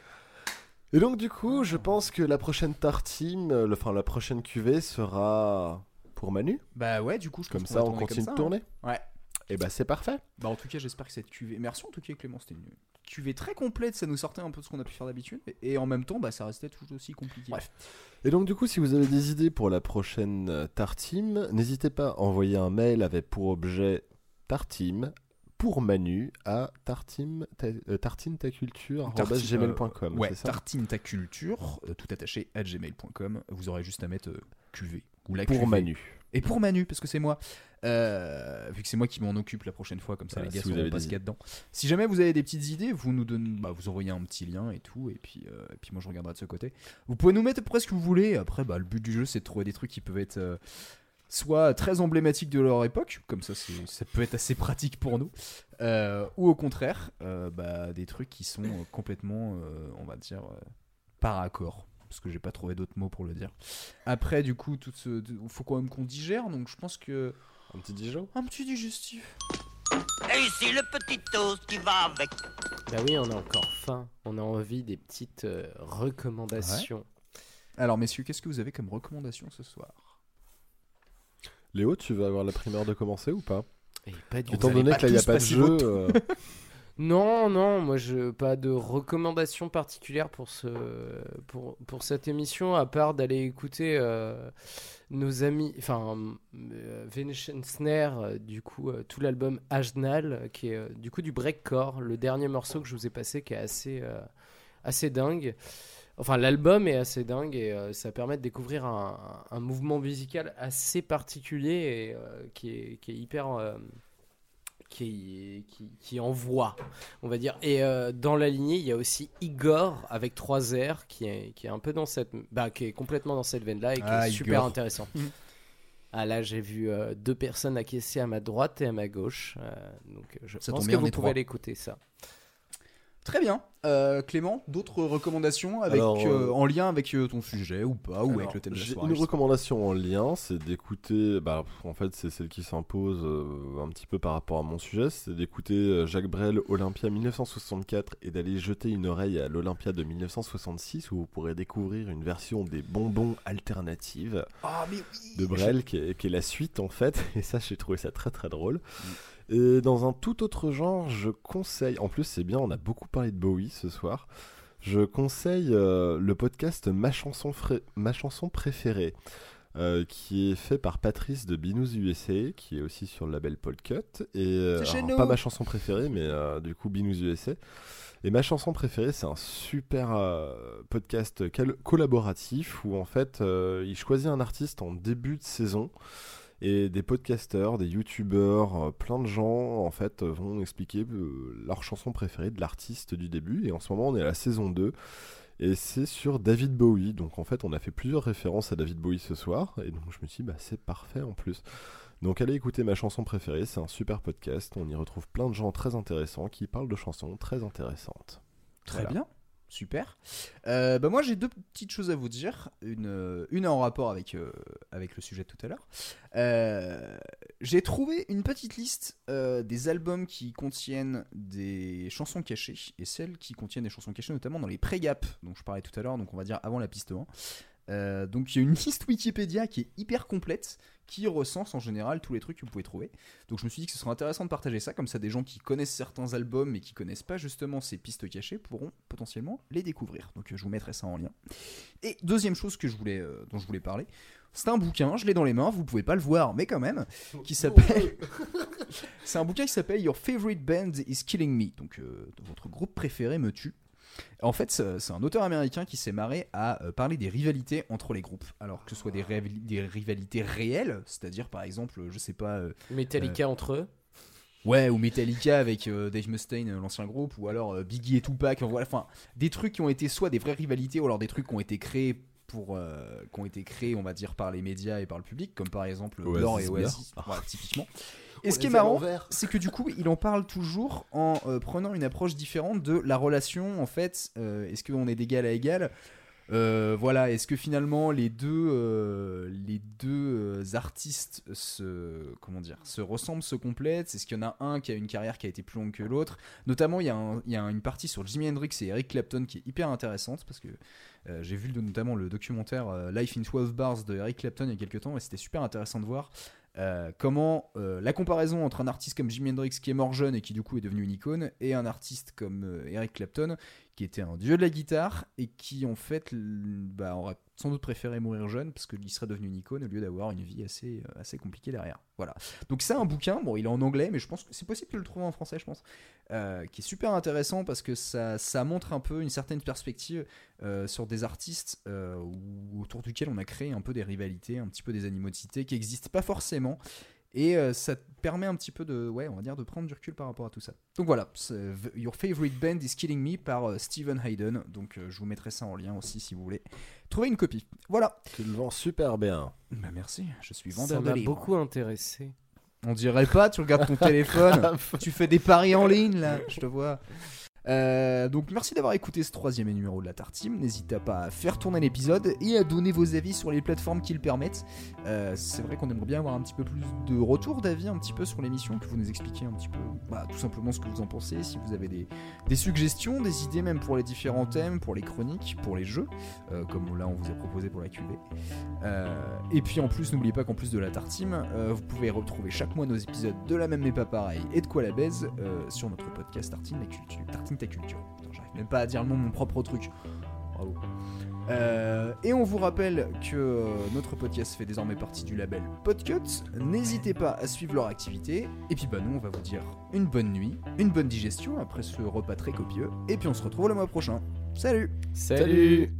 Et donc du coup, je pense que la prochaine tartine, euh, le- enfin la prochaine cuvée sera pour Manu. Bah ouais, du coup, je Comme ça, on continue de ça, tourner. hein. Ouais. Et bah c'est parfait. Bah en tout cas, j'espère que cette cuvée. Merci en tout cas Clément, c'était une cuvée très complète, ça nous sortait un peu de ce qu'on a pu faire d'habitude et- en même temps, bah ça restait tout aussi compliqué. Bref. Et donc du coup, si vous avez des idées pour la prochaine euh, tartine, n'hésitez pas à envoyer un mail avec pour objet tartime pour Manu à tartime ta, euh, tartinetaculture@gmail.com. Ouais, c'est ça tartine ta culture, euh, tout attaché à gmail.com. Vous aurez juste à mettre euh, cuvée ou la Pour cuvée. Manu. Et pour Manu, parce que c'est moi. Euh, vu que c'est moi qui m'en occupe la prochaine fois, comme ça Voilà, les gars si pas ce qu'il y a dedans. Si jamais vous avez des petites idées, vous nous donnez, bah, vous envoyez un petit lien et tout, et puis, euh, et puis moi je regarderai de ce côté. Vous pouvez nous mettre presque ce que vous voulez. Après, bah, le but du jeu c'est de trouver des trucs qui peuvent être euh, soit très emblématiques de leur époque, comme ça ça peut être assez pratique pour nous, ou au contraire, bah, des trucs qui sont complètement, on va dire, par accord. Parce que j'ai pas trouvé d'autres mots pour le dire. Après, du coup, tout ce, faut quand même qu'on digère, donc je pense que. Un petit dijon? Un petit digestif. Et ici le petit toast qui va avec. Bah oui, on a encore faim. On a envie des petites euh, recommandations. Alors, messieurs, qu'est-ce que vous avez comme recommandation ce soir? Léo, tu vas avoir la primeur de commencer ou pas? Et pas du Étant donné que là il n'y a pas de jeu. Non, non, moi je pas de recommandation particulière pour ce pour, pour cette émission à part d'aller écouter euh, nos amis, enfin euh, Snare, euh, du coup euh, tout l'album Ajdnal euh, qui est du coup du breakcore, le dernier morceau que je vous ai passé qui est assez assez dingue. Enfin, l'album est assez dingue et ça permet de découvrir un, un mouvement musical assez particulier et qui, est, qui est hyper. Qui, qui, qui envoie, on va dire. Et euh, dans la lignée, il y a aussi Igor avec 3 R qui est, qui est un peu dans cette. Bah, qui est complètement dans cette veine-là et qui Ah, est super Igor. intéressant. Mhm. Ah là, j'ai vu euh, deux personnes acquiescer à ma droite et à ma gauche. euh, donc je Ça pense que vous pouvez trois. aller écouter ça. Très bien. Euh, Clément, d'autres recommandations avec, Alors, euh, euh, en lien avec ton sujet ou pas, ou avec le thème de la soirée Une recommandation en lien, c'est d'écouter, bah, en fait c'est celle qui s'impose un petit peu par rapport à mon sujet, c'est d'écouter Jacques Brel Olympia 1964 et d'aller jeter une oreille à l'Olympia de 1966 où vous pourrez découvrir une version des bonbons alternatives Ah, oui de Brel qui est, qui est la suite en fait, [laughs] et ça j'ai trouvé ça très très drôle. Mm. Et dans un tout autre genre, je conseille, en plus c'est bien, on a beaucoup parlé de Bowie ce soir, je conseille euh, le podcast Ma chanson, Fré- Ma chanson préférée, euh, qui est fait par Patrice de Binous USA, qui est aussi sur le label Podcut. Et euh, chez alors, nous. pas ma chanson préférée, mais euh, du coup Binous USA. Et ma chanson préférée, c'est un super euh, podcast collaboratif où en fait euh, il choisit un artiste en début de saison et des podcasteurs, des youtubeurs, euh, plein de gens en fait euh, vont expliquer euh, leur chanson préférée de l'artiste du début. Et en ce moment, on est à la saison 2 et c'est sur David Bowie. Donc en fait, on a fait plusieurs références à David Bowie ce soir et donc je me suis dit, bah c'est parfait en plus. Donc allez écouter ma chanson préférée, c'est un super podcast. On y retrouve plein de gens très intéressants qui parlent de chansons très intéressantes. Très Voilà. bien, super. Euh, bah moi j'ai deux petites choses à vous dire, une, euh, une en rapport avec, euh, avec le sujet de tout à l'heure. J'ai trouvé une petite liste des albums qui contiennent des chansons cachées et celles qui contiennent des chansons cachées notamment dans les pré-gaps dont je parlais tout à l'heure, donc on va dire avant la piste 1. Euh, donc il y a une liste Wikipédia qui est hyper complète qui recense en général tous les trucs que vous pouvez trouver. Donc je me suis dit que ce serait intéressant de partager ça, comme ça des gens qui connaissent certains albums mais qui connaissent pas justement ces pistes cachées pourront potentiellement les découvrir. Donc euh, je vous mettrai ça en lien. Et deuxième chose que je voulais, euh, dont je voulais parler, c'est un bouquin, je l'ai dans les mains, vous pouvez pas le voir, mais quand même, qui s'appelle. [laughs] c'est un bouquin qui s'appelle Your Favorite Band is Killing Me, donc votre groupe préféré me tue. En fait, c'est un auteur américain qui s'est marré à euh, parler des rivalités entre les groupes. Alors que ce soit des, rivali- des rivalités réelles, c'est-à-dire par exemple, je sais pas. euh, Metallica entre eux. Ouais, ou Metallica avec euh, Dave Mustaine, euh, l'ancien groupe, ou alors euh, Biggie et Tupac. euh, Voilà, enfin, des trucs qui ont été soit des vraies rivalités, ou alors des trucs qui ont été créés pour, euh, qui ont été créés, on va dire, par les médias et par le public, comme par exemple Oasis Blur et. Oasis, typiquement. Et ce qui est marrant, c'est que du coup, il en parle toujours en euh, prenant une approche différente de la relation. En fait, euh, est-ce qu'on est d'égal à égal? Euh, voilà, est-ce que finalement les deux, euh, les deux artistes se, comment dire, se ressemblent, se complètent? Est-ce qu'il y en a un qui a une carrière qui a été plus longue que l'autre? Notamment, il y, a un- il y a une partie sur Jimi Hendrix et Eric Clapton qui est hyper intéressante parce que euh, j'ai vu le- notamment le documentaire Life in 12 Bars de Eric Clapton il y a quelques temps et c'était super intéressant de voir euh, comment euh, la comparaison entre un artiste comme Jimi Hendrix qui est mort jeune et qui du coup est devenu une icône et un artiste comme euh, Eric Clapton qui était un dieu de la guitare et qui en fait bah, aurait sans doute préféré mourir jeune parce qu'il serait devenu une icône au lieu d'avoir une vie assez, euh, assez compliquée derrière. Voilà. Donc c'est un bouquin, bon il est en anglais mais je pense que c'est possible de le trouver en français je pense, euh, qui est super intéressant parce que ça, ça montre un peu une certaine perspective euh, sur des artistes ou- autour duquel on a créé un peu des rivalités, un petit peu des animosités qui n'existent pas forcément. Et euh, ça te permet un petit peu de, ouais, on va dire, de prendre du recul par rapport à tout ça. Donc voilà, Your Favorite Band is Killing Me par euh, Stephen Hayden. Donc euh, je vous mettrai ça en lien aussi si vous voulez trouver une copie. Voilà. Tu le vends super bien. Bah merci, je suis Ça vendeur de m'a livres. beaucoup intéressé. On dirait pas, tu regardes ton [laughs] téléphone, tu fais des paris en ligne là, je te vois. Euh, donc merci d'avoir écouté ce troisième numéro de la Tartime. N'hésitez pas à faire tourner l'épisode et à donner vos avis sur les plateformes qui le permettent. Euh, c'est vrai qu'on aimerait bien avoir un petit peu plus de retour d'avis un petit peu sur l'émission, que vous nous expliquiez un petit peu, bah, tout simplement ce que vous en pensez, si vous avez des, suggestions, des idées même pour les différents thèmes, pour les chroniques, pour les jeux, euh, comme là on vous a proposé pour la QV. Et puis en plus, n'oubliez pas qu'en plus de la Tartime, euh, vous pouvez retrouver chaque mois nos épisodes de la même mais pas pareil et de quoi la baise sur notre podcast Tartine la culture. Tartine culture. J'arrive même pas à dire le nom mon propre truc. Euh, et on vous rappelle que euh, notre podcast fait désormais partie du label Podcut. N'hésitez pas à suivre leur activité. Et puis bah nous on va vous dire une bonne nuit, une bonne digestion après ce repas très copieux. Et puis on se retrouve le mois prochain. Salut Salut